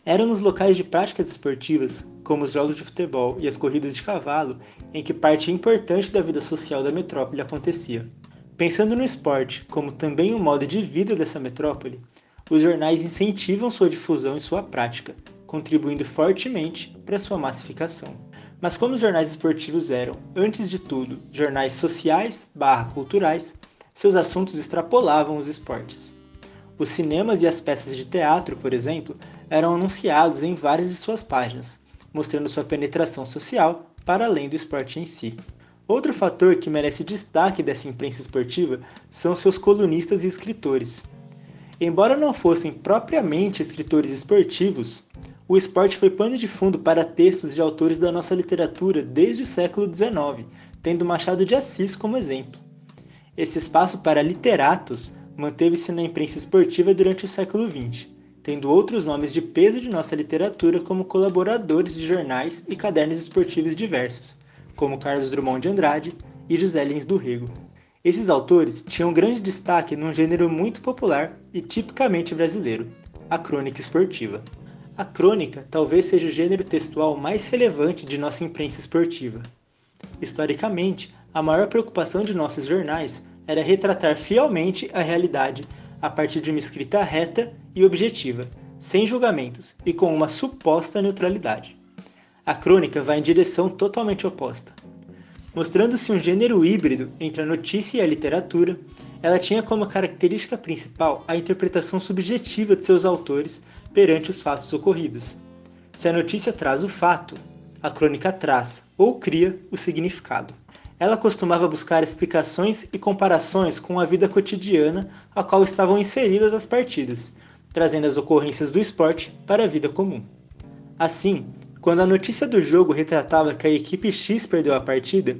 Eram nos locais de práticas esportivas como os jogos de futebol e as corridas de cavalo, em que parte importante da vida social da metrópole acontecia. Pensando no esporte como também um modo de vida dessa metrópole, os jornais incentivam sua difusão e sua prática, contribuindo fortemente para sua massificação. Mas como os jornais esportivos eram, antes de tudo, jornais sociais barra culturais, seus assuntos extrapolavam os esportes. Os cinemas e as peças de teatro, por exemplo, eram anunciados em várias de suas páginas, mostrando sua penetração social para além do esporte em si. Outro fator que merece destaque dessa imprensa esportiva são seus colunistas e escritores. Embora não fossem propriamente escritores esportivos, o esporte foi pano de fundo para textos de autores da nossa literatura desde o século XIX, tendo Machado de Assis como exemplo. Esse espaço para literatos manteve-se na imprensa esportiva durante o século XX, tendo outros nomes de peso de nossa literatura como colaboradores de jornais e cadernos esportivos diversos, como Carlos Drummond de Andrade e José Lins do Rego. Esses autores tinham grande destaque num gênero muito popular e tipicamente brasileiro, a crônica esportiva. A crônica talvez seja o gênero textual mais relevante de nossa imprensa esportiva. Historicamente, a maior preocupação de nossos jornais era retratar fielmente a realidade a partir de uma escrita reta e objetiva, sem julgamentos e com uma suposta neutralidade. A crônica vai em direção totalmente oposta. Mostrando-se um gênero híbrido entre a notícia e a literatura, ela tinha como característica principal a interpretação subjetiva de seus autores perante os fatos ocorridos. Se a notícia traz o fato, a crônica traz ou cria o significado. Ela costumava buscar explicações e comparações com a vida cotidiana a qual estavam inseridas as partidas, trazendo as ocorrências do esporte para a vida comum. Assim, quando a notícia do jogo retratava que a equipe X perdeu a partida,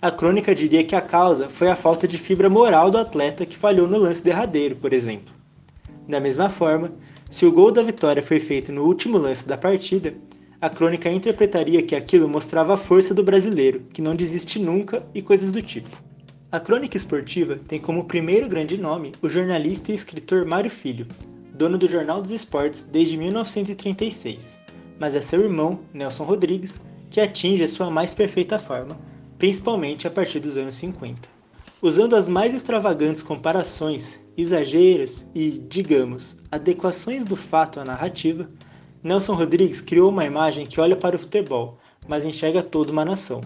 a crônica diria que a causa foi a falta de fibra moral do atleta que falhou no lance derradeiro, por exemplo. Da mesma forma, se o gol da vitória foi feito no último lance da partida, a crônica interpretaria que aquilo mostrava a força do brasileiro, que não desiste nunca e coisas do tipo. A crônica esportiva tem como primeiro grande nome o jornalista e escritor Mário Filho, dono do Jornal dos Esportes desde 1936, mas é seu irmão, Nelson Rodrigues, que atinge a sua mais perfeita forma, principalmente a partir dos anos 50. Usando as mais extravagantes comparações, exageros e, digamos, adequações do fato à narrativa, Nelson Rodrigues criou uma imagem que olha para o futebol, mas enxerga toda uma nação.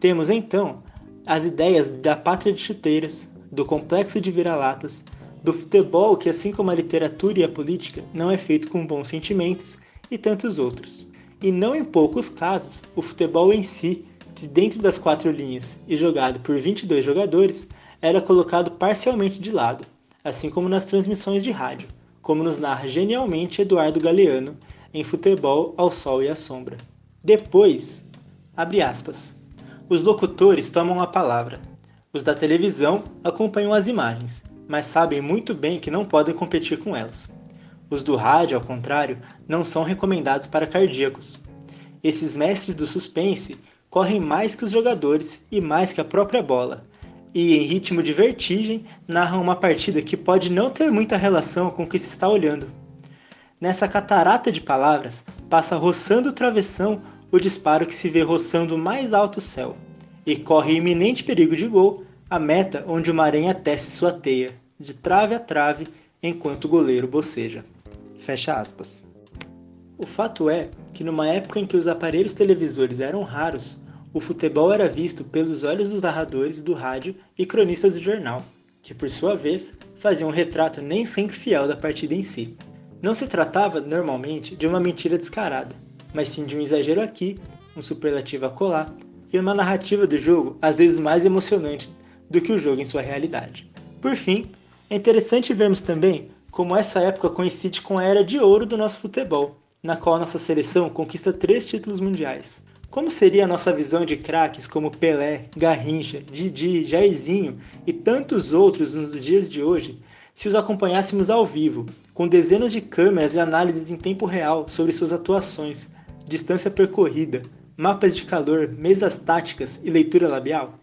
Temos então as ideias da pátria de chuteiras, do complexo de vira-latas, do futebol que, assim como a literatura e a política, não é feito com bons sentimentos e tantos outros. E não em poucos casos, o futebol em si, de dentro das quatro linhas e jogado por 22 jogadores, era colocado parcialmente de lado, assim como nas transmissões de rádio, como nos narra genialmente Eduardo Galeano em Futebol ao Sol e à Sombra. Depois, abre aspas, os locutores tomam a palavra. Os da televisão acompanham as imagens, mas sabem muito bem que não podem competir com elas. Os do rádio, ao contrário, não são recomendados para cardíacos. Esses mestres do suspense correm mais que os jogadores e mais que a própria bola, e em ritmo de vertigem narram uma partida que pode não ter muita relação com o que se está olhando. Nessa catarata de palavras, passa roçando o travessão o disparo que se vê roçando mais alto o céu, e corre iminente perigo de gol a meta onde uma aranha tece sua teia, de trave a trave, enquanto o goleiro boceja. Fecha aspas. O fato é que numa época em que os aparelhos televisores eram raros, o futebol era visto pelos olhos dos narradores do rádio e cronistas do jornal, que por sua vez faziam um retrato nem sempre fiel da partida em si. Não se tratava, normalmente, de uma mentira descarada, mas sim de um exagero aqui, um superlativo acolá, e uma narrativa do jogo às vezes mais emocionante do que o jogo em sua realidade. Por fim, é interessante vermos também como essa época coincide com a era de ouro do nosso futebol, na qual nossa seleção conquista três títulos mundiais. Como seria a nossa visão de craques como Pelé, Garrincha, Didi, Jairzinho e tantos outros nos dias de hoje se os acompanhássemos ao vivo, com dezenas de câmeras e análises em tempo real sobre suas atuações, distância percorrida, mapas de calor, mesas táticas e leitura labial?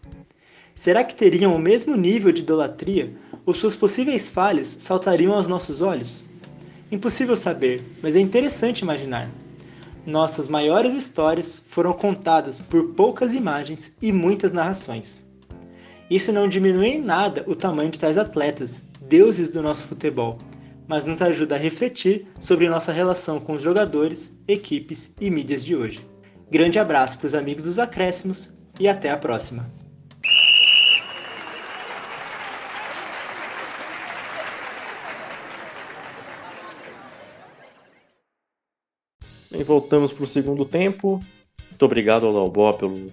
Será que teriam o mesmo nível de idolatria ou suas possíveis falhas saltariam aos nossos olhos? Impossível saber, mas é interessante imaginar. Nossas maiores histórias foram contadas por poucas imagens e muitas narrações. Isso não diminui em nada o tamanho de tais atletas, deuses do nosso futebol, mas nos ajuda a refletir sobre nossa relação com os jogadores, equipes e mídias de hoje. Grande abraço para os amigos dos acréscimos e até a próxima! E voltamos para o segundo tempo. Muito obrigado ao Dalbó pelo,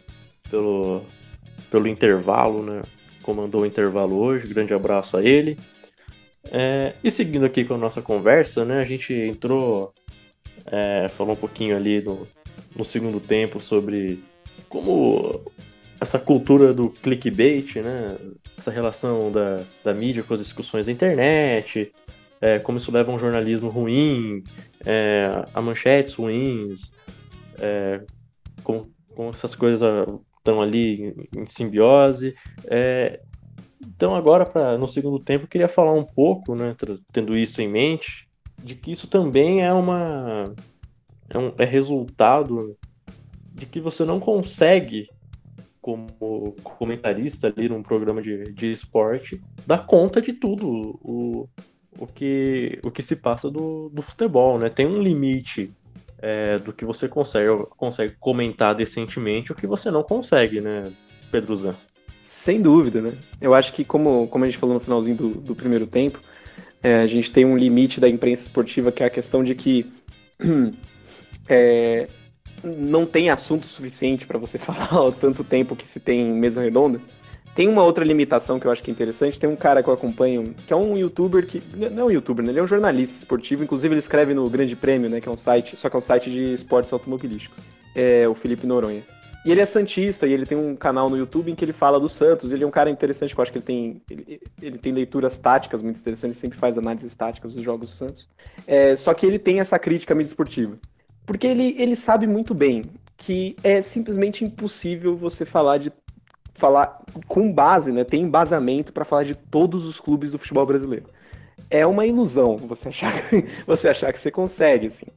pelo, pelo intervalo, né? Comandou o intervalo hoje. Grande abraço a ele. É, e seguindo aqui com a nossa conversa, né? A gente entrou, é, falou um pouquinho ali no, no segundo tempo sobre como essa cultura do clickbait, né? Essa relação da, da mídia com as discussões da internet, é, como isso leva a um jornalismo ruim, é, a manchetes ruins, é, como, como, essas coisas estão ali em, em simbiose. É, então agora, pra, no segundo tempo, eu queria falar um pouco, né, tendo isso em mente, de que isso também é uma é, um, é resultado de que você não consegue como comentarista ali num programa de, de esporte, dar conta de tudo o, o, que, o que se passa do, do futebol, né? Tem um limite é, do que você consegue, consegue comentar decentemente o que você não consegue, né, Pedro Zan? Sem dúvida, né? Eu acho que, como, como a gente falou no finalzinho do, do primeiro tempo, é, a gente tem um limite da imprensa esportiva que é a questão de que *clears throat* é, não tem assunto suficiente para você *laughs* falar o tanto tempo que se tem mesa redonda. Tem uma outra limitação que eu acho que é interessante. Tem um cara que eu acompanho, que é um youtuber que. Não é um youtuber, né? Ele é um jornalista esportivo. Inclusive, ele escreve no Grande Prêmio, né? Que é um site, só que é um site de esportes automobilísticos. É o Felipe Noronha. E ele é Santista e ele tem um canal no YouTube em que ele fala do Santos. Ele é um cara interessante, que eu acho que ele tem, ele, ele tem leituras táticas muito interessantes, ele sempre faz análises táticas dos jogos do Santos. É, só que ele tem essa crítica mídia esportiva. Porque ele, ele sabe muito bem que é simplesmente impossível você falar de falar com base, né? Tem embasamento para falar de todos os clubes do futebol brasileiro. É uma ilusão você achar, *laughs* você achar que você consegue, assim.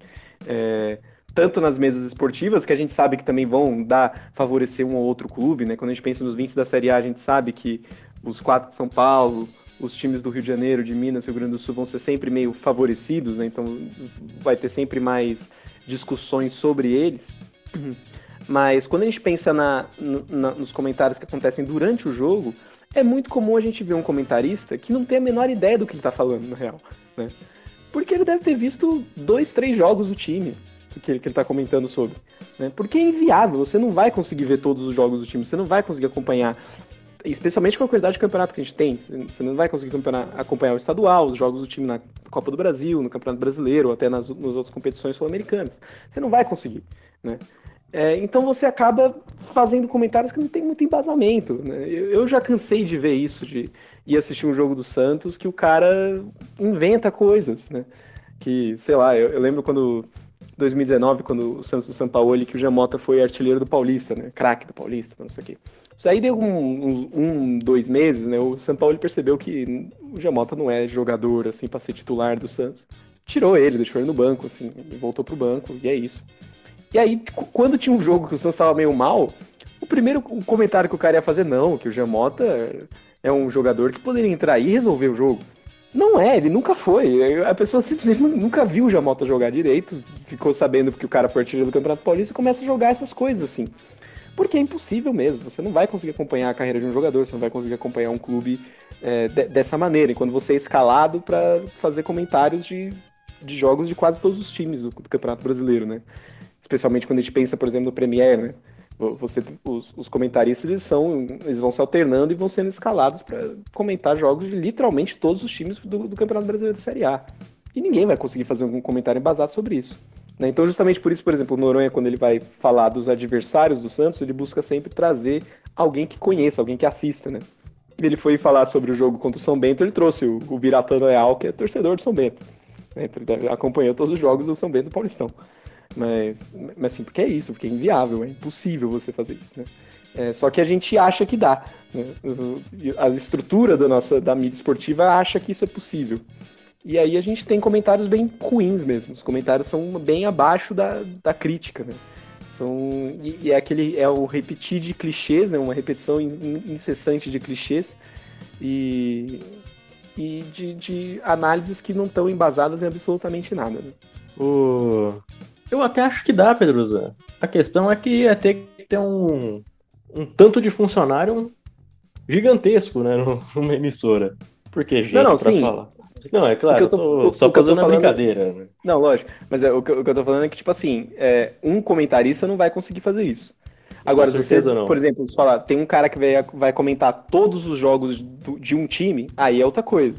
É, tanto nas mesas esportivas, que a gente sabe que também vão dar, favorecer um ou outro clube, né? Quando a gente pensa nos 20 da Série A, a gente sabe que os quatro de São Paulo, os times do Rio de Janeiro, de Minas, Rio Grande do Sul vão ser sempre meio favorecidos, né? Então vai ter sempre mais discussões sobre eles. Mas quando a gente pensa na, na, nos comentários que acontecem durante o jogo, é muito comum a gente ver um comentarista que não tem a menor ideia do que ele está falando, na real. Né? Porque ele deve ter visto dois, três jogos do time que ele, que ele está comentando sobre. Né? Porque é inviável, você não vai conseguir ver todos os jogos do time, você não vai conseguir acompanhar, especialmente com a qualidade de campeonato que a gente tem, você não vai conseguir acompanhar o estadual, os jogos do time na Copa do Brasil, no Campeonato Brasileiro, ou até nas, nas outras competições sul-americanas. Você não vai conseguir. Né? É, então você acaba fazendo comentários que não tem muito embasamento. Né? Eu, eu, já cansei de ver isso, de ir assistir um jogo do Santos, que o cara inventa coisas, né? Que, sei lá, eu, eu lembro quando 2019, quando o Santos do São Paulo, que o Jamota foi artilheiro do Paulista, né? Craque do Paulista, não sei o quê. Isso aí deu um, um, dois meses, né? O São Paulo percebeu que o Jamota não é jogador, assim, para ser titular do Santos. Tirou ele, deixou ele no banco, assim, voltou pro banco, e é isso. E aí, quando tinha um jogo que o Santos estava meio mal, o primeiro comentário que o cara ia fazer, não, que o Jamota é um jogador que poderia entrar e resolver o jogo. Não é, ele nunca foi. A pessoa simplesmente nunca viu o Jamota jogar direito, ficou sabendo porque o cara foi artilheiro do Campeonato Paulista e começa a jogar essas coisas assim. Porque é impossível mesmo. Você não vai conseguir acompanhar a carreira de um jogador, você não vai conseguir acompanhar um clube é, de, dessa maneira. E quando você é escalado para fazer comentários de, de jogos de quase todos os times do, do Campeonato Brasileiro, né? Especialmente quando a gente pensa, por exemplo, no Premiere, né? Você, os, os, comentaristas eles são, eles vão se alternando e vão sendo escalados para comentar jogos de literalmente todos os times do, do, Campeonato Brasileiro de Série A. E ninguém vai conseguir fazer algum comentário embasado sobre isso. Né? Então, justamente por isso, por exemplo, o Noronha, quando ele vai falar dos adversários do Santos, ele busca sempre trazer alguém que conheça, alguém que assista, né? Ele foi falar sobre o jogo contra o São Bento, ele trouxe o, o Biratã que é torcedor do São Bento. Né? Então, acompanhou todos os jogos do São Bento do Paulistão. Mas, mas assim, porque é isso, porque é inviável, é impossível você fazer isso, né? É, só que a gente acha que dá. Né? A estrutura da nossa da mídia esportiva acha que isso é possível. E aí a gente tem comentários bem ruins mesmo. Os comentários são bem abaixo da, da crítica, né? São, e, é aquele é o repetir de clichês, né? Uma repetição incessante de clichês e, e de, de análises que não estão embasadas em absolutamente nada. Né? O eu até acho que dá, Pedroza. A questão é que ia ter que ter um, um tanto de funcionário gigantesco, né, *laughs* numa emissora. Porque gente não, não, pra sim. falar. Não, é claro, eu tô, tô, só fazendo a brincadeira. Né? Não, lógico. Mas é, o, que, o, que, eu tô falando é que, tipo assim, é, um comentarista não vai conseguir fazer isso. Agora, se você, não. por exemplo, se falar, tem um cara que vai, vai comentar todos os jogos do, de um time, aí é outra coisa.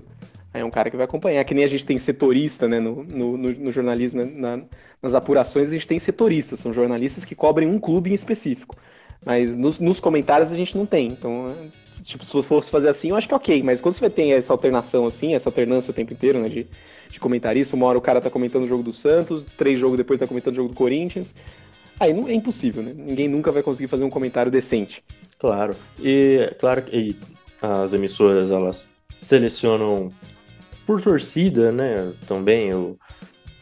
Aí é um cara que vai acompanhar, que nem a gente tem setorista, né, no, no, no jornalismo, né, na, nas apurações a gente tem setoristas, são jornalistas que cobrem um clube em específico. Mas nos, nos comentários a gente não tem, então, tipo, se fosse fazer assim, eu acho que é ok, mas quando você tem essa alternação assim, essa alternância o tempo inteiro, né, de, de comentarista, uma hora o cara tá comentando o jogo do Santos, três jogos depois tá comentando o jogo do Corinthians, aí não, é impossível, né, ninguém nunca vai conseguir fazer um comentário decente. Claro, e claro que as emissoras, elas selecionam por torcida, né? Também, o,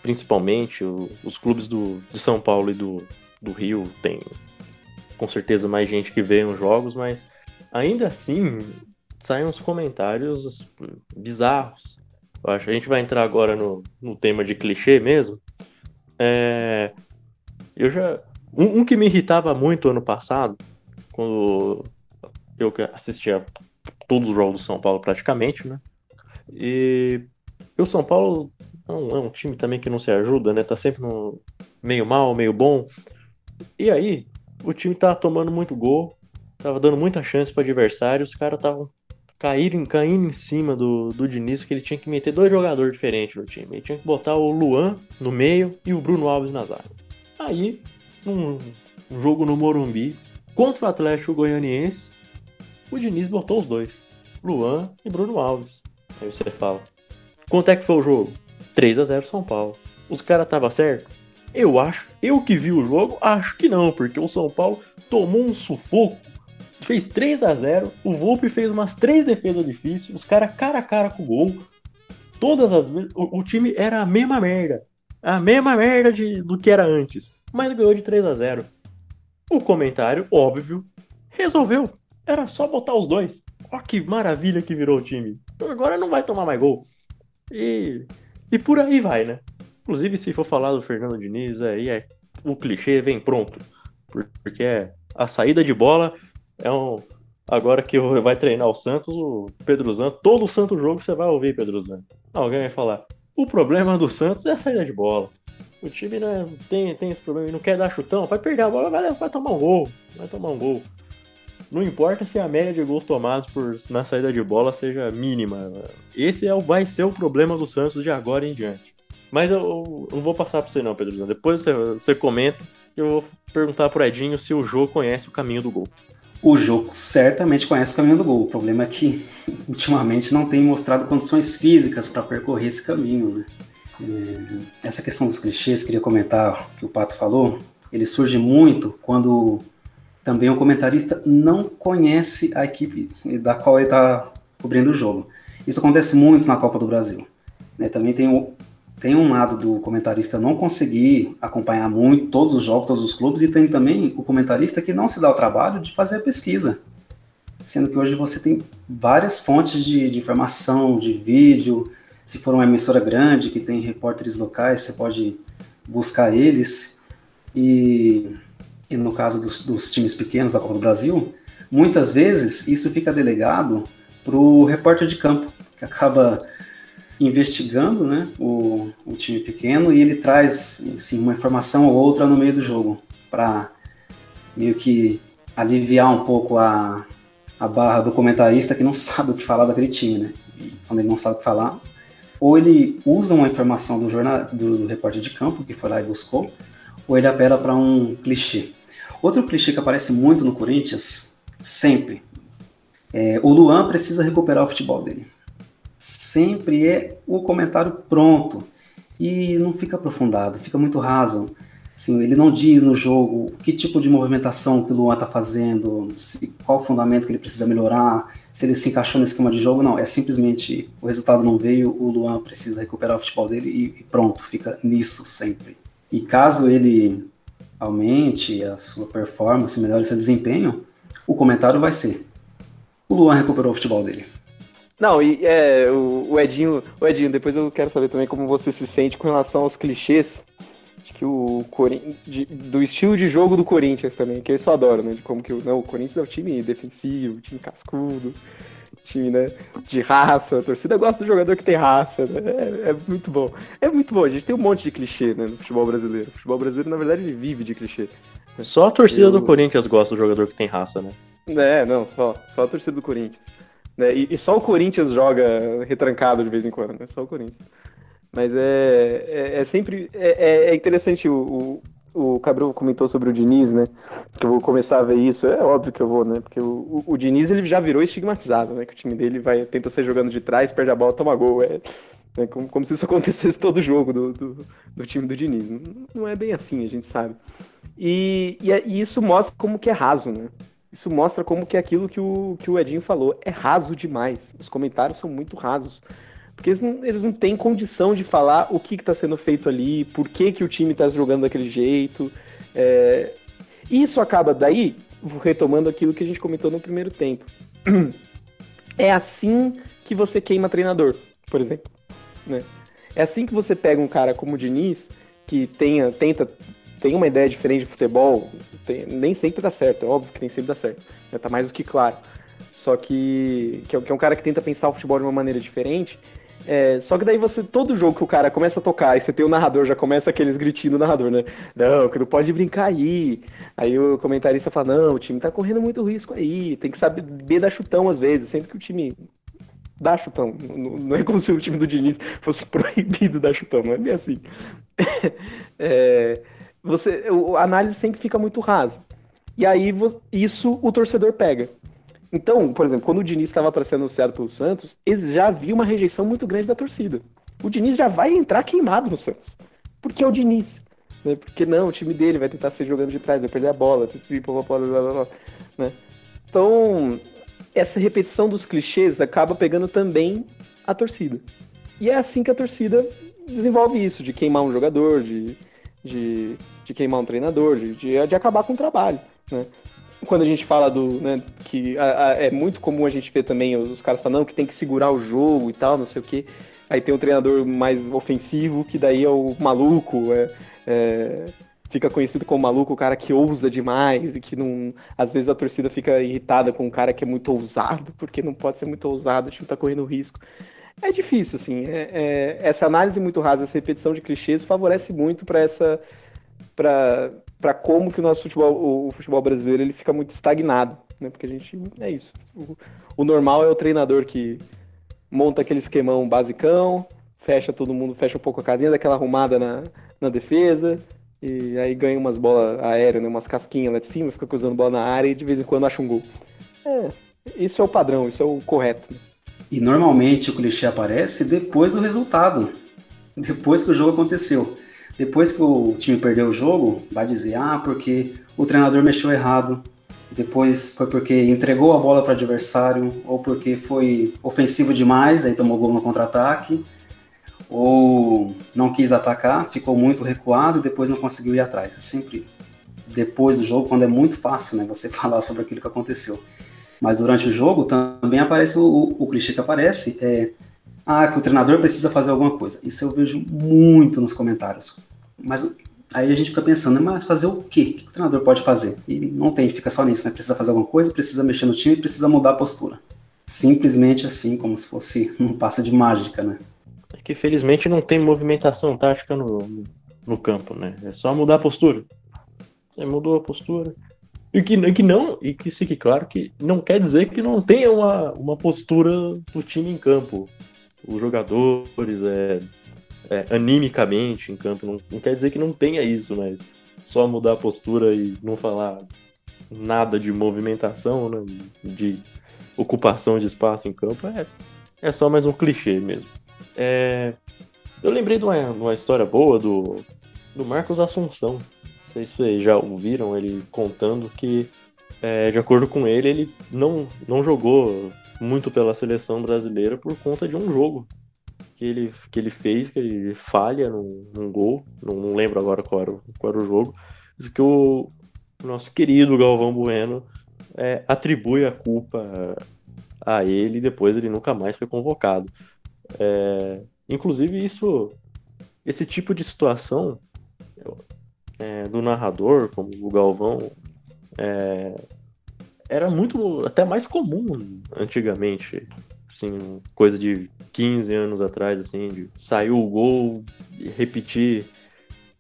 principalmente o, os clubes do, de São Paulo e do, do Rio tem com certeza mais gente que vê os jogos, mas ainda assim saem uns comentários bizarros. Eu acho. A gente vai entrar agora no, no tema de clichê mesmo. É, eu já. Um, um, que me irritava muito ano passado, quando eu assistia todos os jogos do São Paulo praticamente, né? E o São Paulo não é um time também que não se ajuda, né? Tá sempre no meio mal, meio bom. E aí, o time tava tomando muito gol, tava dando muita chance para adversário, os caras estavam caindo, caindo em cima do, do Diniz, que ele tinha que meter dois jogadores diferentes no time. Ele tinha que botar o Luan no meio e o Bruno Alves na zaga. Aí, um, um jogo no Morumbi, contra o Atlético Goianiense, o Diniz botou os dois, Luan e Bruno Alves. Aí você fala, quanto é que foi o jogo? 3 a 0 São Paulo. Os caras tava certo? Eu acho, eu que vi o jogo, acho que não, porque o São Paulo tomou um sufoco, fez 3 a 0 o Volpe fez umas três defesas difíceis, os caras cara a cara com o gol. Todas as vezes, o, o, time era a mesma merda. A mesma merda de, do que era antes. mas ganhou de 3 a 0 O comentário, óbvio, resolveu. Era só botar os dois. Ó que maravilha que virou o time. Agora não vai tomar mais gol. E, e por aí vai, né? Inclusive, se for falar do Fernando Diniz, aí é, o clichê vem pronto. Porque é, a saída de bola é um. Agora que vai treinar o Santos, o Pedro Zan, todo o santo jogo você vai ouvir Pedro Zan. Alguém vai falar: o problema do Santos é a saída de bola. O time né, tem, tem esse problema, não quer dar chutão, vai perder a bola, vai, vai tomar um gol. Vai tomar um gol. Não importa se a média de gols tomados por, na saída de bola seja mínima. Esse é o, vai ser o problema do Santos de agora em diante. Mas eu, eu não vou passar para você não, Pedro. Depois você, você comenta e eu vou perguntar pro Edinho se o jogo conhece o caminho do gol. O jogo certamente conhece o caminho do gol. O problema é que *laughs* ultimamente não tem mostrado condições físicas para percorrer esse caminho. Né? É, essa questão dos clichês, queria comentar que o Pato falou, ele surge muito quando também o comentarista não conhece a equipe da qual ele está cobrindo o jogo. Isso acontece muito na Copa do Brasil. Né? Também tem, o, tem um lado do comentarista não conseguir acompanhar muito todos os jogos, todos os clubes, e tem também o comentarista que não se dá o trabalho de fazer a pesquisa. Sendo que hoje você tem várias fontes de, de informação, de vídeo. Se for uma emissora grande que tem repórteres locais, você pode buscar eles. E e no caso dos, dos times pequenos da Copa do Brasil, muitas vezes isso fica delegado para o repórter de campo, que acaba investigando né, o, o, time pequeno e ele traz assim, uma informação ou outra no meio do jogo para meio que aliviar um pouco a, a barra do comentarista que não *laughs* sabe o que falar daquele time, né? Quando ele não sabe o que falar, ou ele usa uma informação do, jornal, do repórter de campo que foi lá e buscou, ou ele apela para um clichê. Outro clichê que aparece muito no Corinthians, sempre, é o Luan precisa recuperar o futebol dele. Sempre é o comentário pronto e não fica aprofundado, fica muito raso. Assim, ele não diz no jogo que tipo de movimentação que o Luan está fazendo, se, qual o fundamento que ele precisa melhorar, se ele se encaixou no esquema de jogo. Não, é simplesmente o resultado não veio, o Luan precisa recuperar o futebol dele e, e pronto, fica nisso sempre. E caso ele aumente a sua performance, melhore seu desempenho, o comentário vai ser: o Luan recuperou o futebol dele. Não, e é, o, o, Edinho, o Edinho, depois eu quero saber também como você se sente com relação aos clichês de que o de, do estilo de jogo do Corinthians também, que eu só adoro, né? De como que o, não, o Corinthians é o time defensivo, time cascudo, time, né, de raça. A torcida gosta do jogador que tem raça, né? É, é, muito bom. É muito bom. A gente tem um monte de clichê, né, no futebol brasileiro. O futebol brasileiro, na verdade, ele vive de clichê. Só a torcida Eu... do Corinthians gosta do jogador que tem raça, né? É, não, só. Só a torcida do Corinthians. Né? E, e, só o Corinthians joga retrancado de vez em quando, né? Só o Corinthians. Mas é, é, é sempre. É, é interessante o, o Cabral comentou sobre o Diniz, né? Que eu vou começar a ver isso. É óbvio que eu vou, né? Porque o, o, o Diniz ele já virou estigmatizado, né? Que o time dele vai tenta ser jogando de trás, perde a bola, toma gol. É, é como, como, se isso *laughs* acontecesse todo jogo do, do, do, time do Diniz. Não é bem assim, a gente sabe. E, e, e, isso mostra como que é raso, né? Isso mostra como que é aquilo que o, que o Edinho falou. É raso demais. Os comentários são muito rasos. Porque eles não, eles não têm condição de falar o que está sendo feito ali, por que, que o time está jogando daquele jeito. É... Isso acaba daí, retomando aquilo que a gente comentou no primeiro tempo. *clears throat* É assim que você queima treinador, por exemplo. Né? É assim que você pega um cara como o Diniz, que tenha, tenta, tem uma ideia diferente de futebol, tem, nem sempre dá certo, é óbvio que nem sempre dá certo. Né? Tá mais do que claro. Só que, que é, que é um cara que tenta pensar o futebol de uma maneira diferente é, só que daí você, todo jogo que o cara começa a tocar e você tem o narrador, já começa aqueles gritinhos do narrador, né? Não, que não pode brincar aí. Aí o comentarista fala, não, o time tá correndo muito risco aí, tem que saber dar chutão às vezes, sempre que o time dá chutão. Não é como se o time do Diniz fosse *laughs* proibido dar chutão, não é bem assim. *laughs* é, você, a análise sempre fica muito rasa. E aí isso o torcedor pega. Então, por exemplo, quando o Diniz estava para ser anunciado pelo Santos, já havia uma rejeição muito grande da torcida. O Diniz já vai entrar queimado no Santos. Porque é o Diniz. Né? Porque não, o time dele vai tentar ser jogando de trás, vai perder a bola, blá, blá, blá, blá, né? Então, essa repetição dos clichês acaba pegando também a torcida. E é assim que a torcida desenvolve isso, de queimar um jogador, de, de de queimar um treinador, de, de, de acabar com o trabalho, né? Quando a gente fala do, né, que a, a, é muito comum a gente ver também os caras falando que tem que segurar o jogo e tal, não sei o que. Aí tem um treinador mais ofensivo, que daí é o maluco, é, é fica conhecido como maluco, o cara que ousa demais e que não. Às vezes a torcida fica irritada com um cara que é muito ousado, porque não pode ser muito ousado, o time tá correndo risco. É difícil, assim. É, é, essa análise muito rasa, essa repetição de clichês favorece muito para essa. Para como que o nosso futebol, o, o, futebol brasileiro, ele fica muito estagnado, né? Porque a gente. É isso. O, o normal é o treinador que monta aquele esquemão basicão, fecha todo mundo, fecha um pouco a casinha, daquela arrumada na, na defesa, e aí ganha umas bolas aéreas, né, umas casquinhas lá de cima, fica cruzando bola na área e de vez em quando acha um gol. É, isso é o padrão, isso é o correto. E normalmente o clichê aparece depois do resultado, depois que o jogo aconteceu. Depois que o time perdeu o jogo, vai dizer, ah, porque o treinador mexeu errado, depois foi porque entregou a bola para o adversário, ou porque foi ofensivo demais, aí tomou gol no contra-ataque, ou não quis atacar, ficou muito recuado e depois não conseguiu ir atrás. É sempre depois do jogo, quando é muito fácil né, você *laughs* falar sobre aquilo que aconteceu. Mas durante o jogo também aparece o, o, o clichê que aparece, é ah, que o treinador precisa fazer alguma coisa. Isso eu vejo muito nos comentários. Mas aí a gente fica pensando, mas fazer o quê? O que o treinador pode fazer? E não tem, fica só nisso, né? Precisa fazer alguma coisa, precisa mexer no time, precisa mudar a postura. Simplesmente assim, como se fosse *laughs* um passe de mágica, né? que felizmente não tem movimentação tática no, no campo, né? É só mudar a postura. Você mudou a postura. E que, que não, e que fique claro que não quer dizer que não tenha uma, uma postura do time em campo. Os jogadores, é, é, animicamente em campo, não, não quer dizer que não tenha isso, mas só mudar a postura e não falar nada de movimentação, né, de ocupação de espaço em campo, é, é só mais um clichê mesmo. É, eu lembrei de uma, uma, história boa do, do Marcos Assunção. Não sei se vocês já ouviram ele contando que, é, de acordo com ele, ele não, não jogou muito pela seleção brasileira por conta de um jogo que ele, que ele fez, que ele falha num, num gol. Não, não, lembro agora qual era, qual era o jogo. Mas que o nosso querido Galvão Bueno é, atribui a culpa a ele e depois ele nunca mais foi convocado. É, inclusive, isso, esse tipo de situação é, do narrador, como o Galvão, é, era muito, até mais comum antigamente. Assim, coisa de 15 anos atrás, assim, de saiu o gol e repetir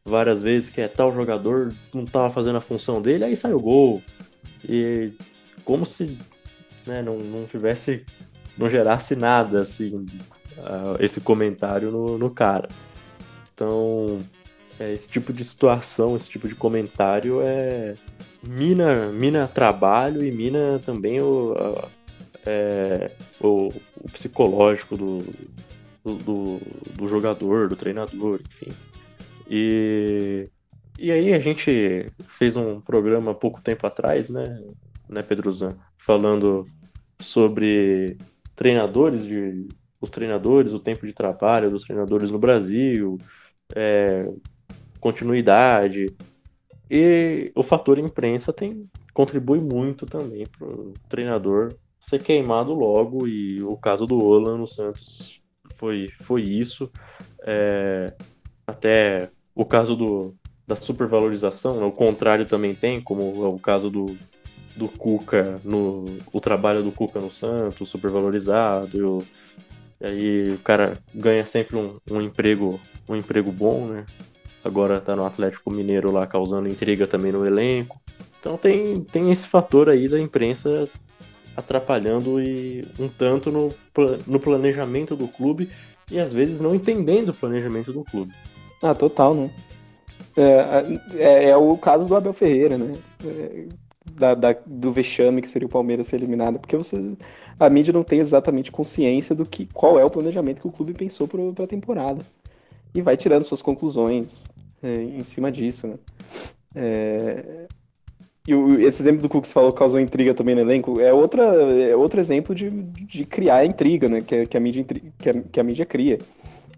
várias vezes que é tal jogador não estava fazendo a função dele, aí saiu o gol. E como se né, não, não tivesse, não gerasse nada, assim, uh, esse comentário no, no cara. Então, é, esse tipo de situação, esse tipo de comentário é mina, mina trabalho e mina também o, uh, é, o, o, psicológico do, do, do, jogador, do treinador, enfim. E, e aí a gente fez um programa pouco tempo atrás, né, né Pedrozan, falando sobre treinadores de os treinadores, o tempo de trabalho dos treinadores no Brasil, é, continuidade. E o fator imprensa tem, contribui muito também para o treinador ser queimado logo, e o caso do Olan no Santos foi, foi isso. É, até o caso do, da supervalorização, né, o contrário também tem, como é o caso do, do Cuca, no, o trabalho do Cuca no Santos, supervalorizado, e aí o cara ganha sempre um, um emprego um emprego bom, né? Agora tá no Atlético Mineiro lá causando intriga também no elenco. Então tem, tem esse fator aí da imprensa atrapalhando e um tanto no, no planejamento do clube e às vezes não entendendo o planejamento do clube. Ah, total, né? É, é, é o caso do Abel Ferreira, né? É, da, da, do vexame que seria o Palmeiras ser eliminado, porque você a mídia não tem exatamente consciência do que qual é o planejamento que o clube pensou para a temporada. E vai tirando suas conclusões é, em cima disso, né? É... E o, esse exemplo do Cooks falou causou intriga também no elenco é, outra, é outro exemplo de, de criar intriga, né? Que, que, a mídia, que, a, que a mídia cria.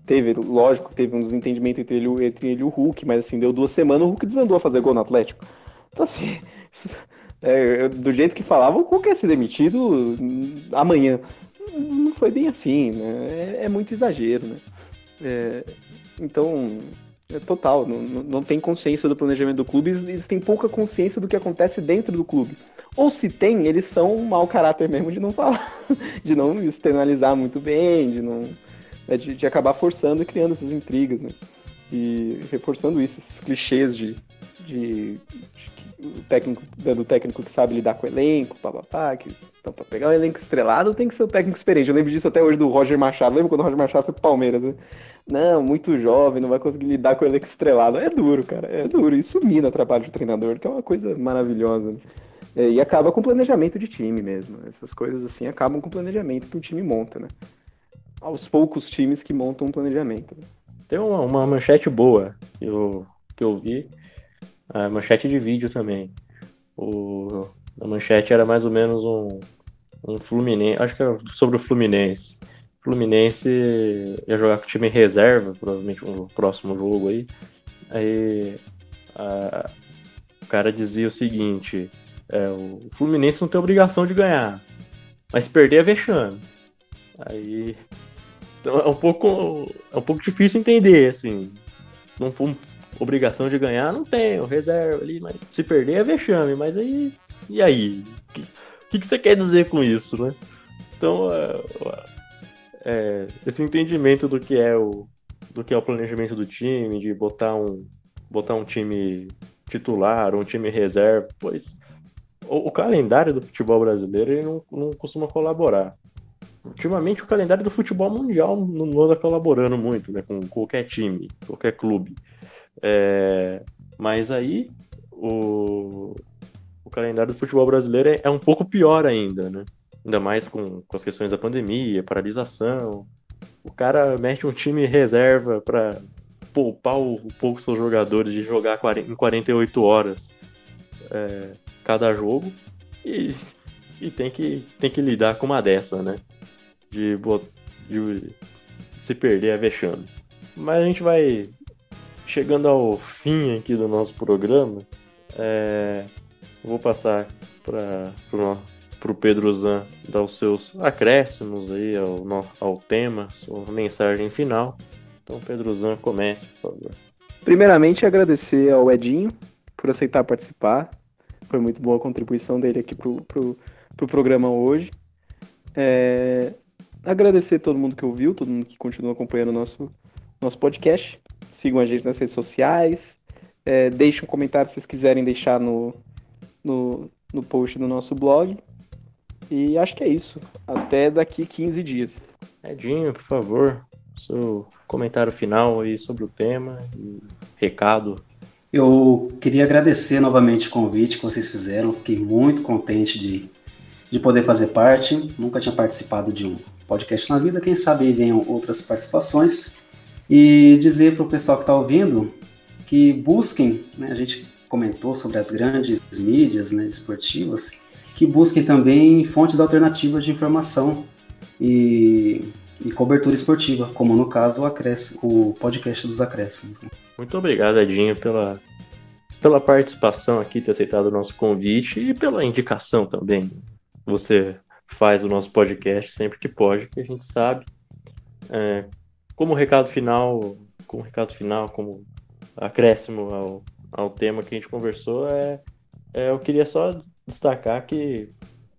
Teve, lógico, teve um desentendimento entre ele, entre ele e o Hulk, mas assim, deu duas semanas, o Hulk desandou a fazer gol no Atlético. Então, assim, *laughs* é, do jeito que falavam, o Hulk ia ser demitido amanhã. Não foi bem assim, né? É, é muito exagero, né? É, então, é total, não, não tem consciência do planejamento do clube, eles têm pouca consciência do que acontece dentro do clube. Ou se tem, eles são um mau caráter mesmo de não falar, *laughs* de não externalizar muito bem, de não. Né, de, de, acabar forçando e criando essas intrigas, né? E reforçando isso, esses clichês de, de, de o técnico, do técnico que sabe lidar com o elenco, papapá, que então, pra pegar um elenco estrelado, tem que ser o técnico experiente. Eu lembro disso até hoje do Roger Machado. Lembra quando o Roger Machado foi pro Palmeiras? Né? Não, muito jovem, não vai conseguir lidar com o elenco estrelado. É duro, cara. É duro. Isso mina o trabalho do treinador, que é uma coisa maravilhosa. É, e acaba com o planejamento de time mesmo. Essas coisas assim acabam com o planejamento que um time monta, né? Aos poucos times que montam um planejamento. Né? Tem uma, uma, manchete boa que eu, que eu vi. A manchete de vídeo também. O, a manchete era mais ou menos um, um Fluminense, acho que era sobre o Fluminense. Fluminense ia jogar com o time reserva, provavelmente no próximo jogo aí. Aí a, o cara dizia o seguinte: é, o Fluminense não tem obrigação de ganhar, mas perder é vexame. Aí então é um pouco é um pouco difícil entender assim. Não obrigação de ganhar, não tem, o reserva ali, mas se perder é vexame, mas aí e aí? que, que você quer dizer com isso, né? Então, é, é, esse entendimento do que é o do que é o planejamento do time, de botar um botar um time titular, um time reserva, pois o, o calendário do futebol brasileiro ele não, não costuma colaborar. Ultimamente o calendário do futebol mundial não anda colaborando muito, né, com qualquer time, qualquer clube. É, mas aí o, o calendário do futebol brasileiro é, é um pouco pior ainda, né? Ainda mais com, com as questões da pandemia, paralisação. O cara mete um time reserva para poupar um pouco seus jogadores de jogar em 48 horas é, cada jogo e, e tem, que, tem que lidar com uma dessa, né? De, de se perder é vexame. Mas a gente vai chegando ao fim aqui do nosso programa. É, vou passar para o Pedro Zan dar os seus acréscimos aí ao, ao tema, sua mensagem final. Então, Pedro Zan, comece, por favor. Primeiramente, agradecer ao Edinho por aceitar participar. Foi muito boa a contribuição dele aqui pro, pro, pro programa hoje. É... Agradecer todo mundo que ouviu, todo mundo que continua acompanhando o nosso, nosso podcast. Sigam a gente nas redes sociais. É, deixem um comentário se vocês quiserem deixar no, no, no post do nosso blog. E acho que é isso. Até daqui 15 dias. Edinho, por favor, seu comentário final aí sobre o tema e recado. Eu queria agradecer novamente o convite que vocês fizeram. Fiquei muito contente de, de poder fazer parte. Nunca tinha participado de um podcast na vida. Quem sabe venham outras participações. E dizer para o pessoal que está ouvindo que busquem, né, a gente comentou sobre as grandes mídias né, esportivas, que busquem também fontes alternativas de informação e, e cobertura esportiva, como no caso o, o podcast dos acréscimos. Né? Muito obrigado, Edinho, pela, pela participação aqui, ter aceitado o nosso convite e pela indicação também. Você faz o nosso podcast sempre que pode, que a gente sabe. É, como recado final, como recado final, como acréscimo ao, ao tema que a gente conversou, é, é eu queria só destacar que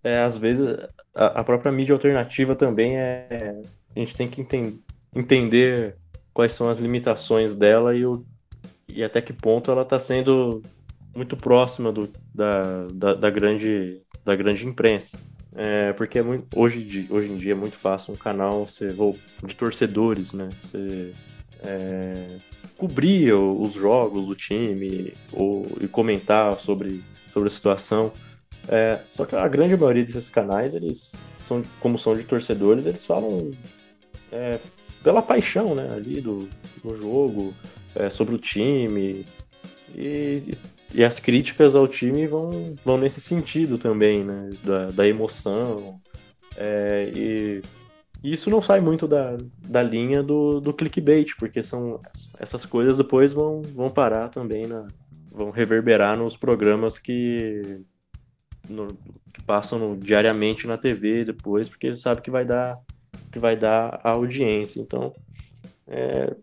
é, às vezes a, a, própria mídia alternativa também é. A gente tem que enten, entender quais são as limitações dela e, o, e até que ponto ela está sendo muito próxima do, da, da, da, grande, da grande imprensa. É, porque é muito, hoje, hoje em dia é muito fácil um canal ser, de torcedores, né? Ser, é, cobrir os jogos do time ou, e comentar sobre, sobre a situação. É, só que a grande maioria desses canais, eles são, como são de torcedores, eles falam é, pela paixão né, ali do, do jogo, é, sobre o time. E, e as críticas ao time vão, vão nesse sentido também, né? Da, da emoção. É, e, E isso não sai muito da, da linha do, do clickbait, porque são essas coisas depois vão, vão parar também na. vão reverberar nos programas que, no, que passam no, diariamente na TV depois, porque sabe que vai dar que vai dar a audiência. Então, é,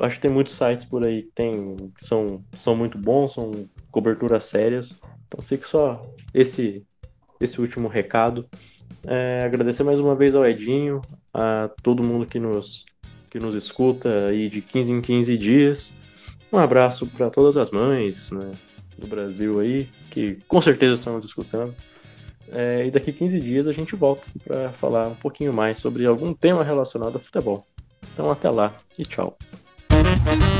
acho que tem muitos sites por aí que, tem, são, são muito bons, são coberturas sérias. Então fica só esse, esse último recado. É, agradecer mais uma vez ao Edinho, a todo mundo que nos, que nos escuta aí de 15 em 15 dias. Um abraço para todas as mães né, do Brasil aí, que com certeza estão nos escutando. É, e daqui 15 dias a gente volta para falar um pouquinho mais sobre algum tema relacionado ao futebol. Então até lá e tchau. Thank you.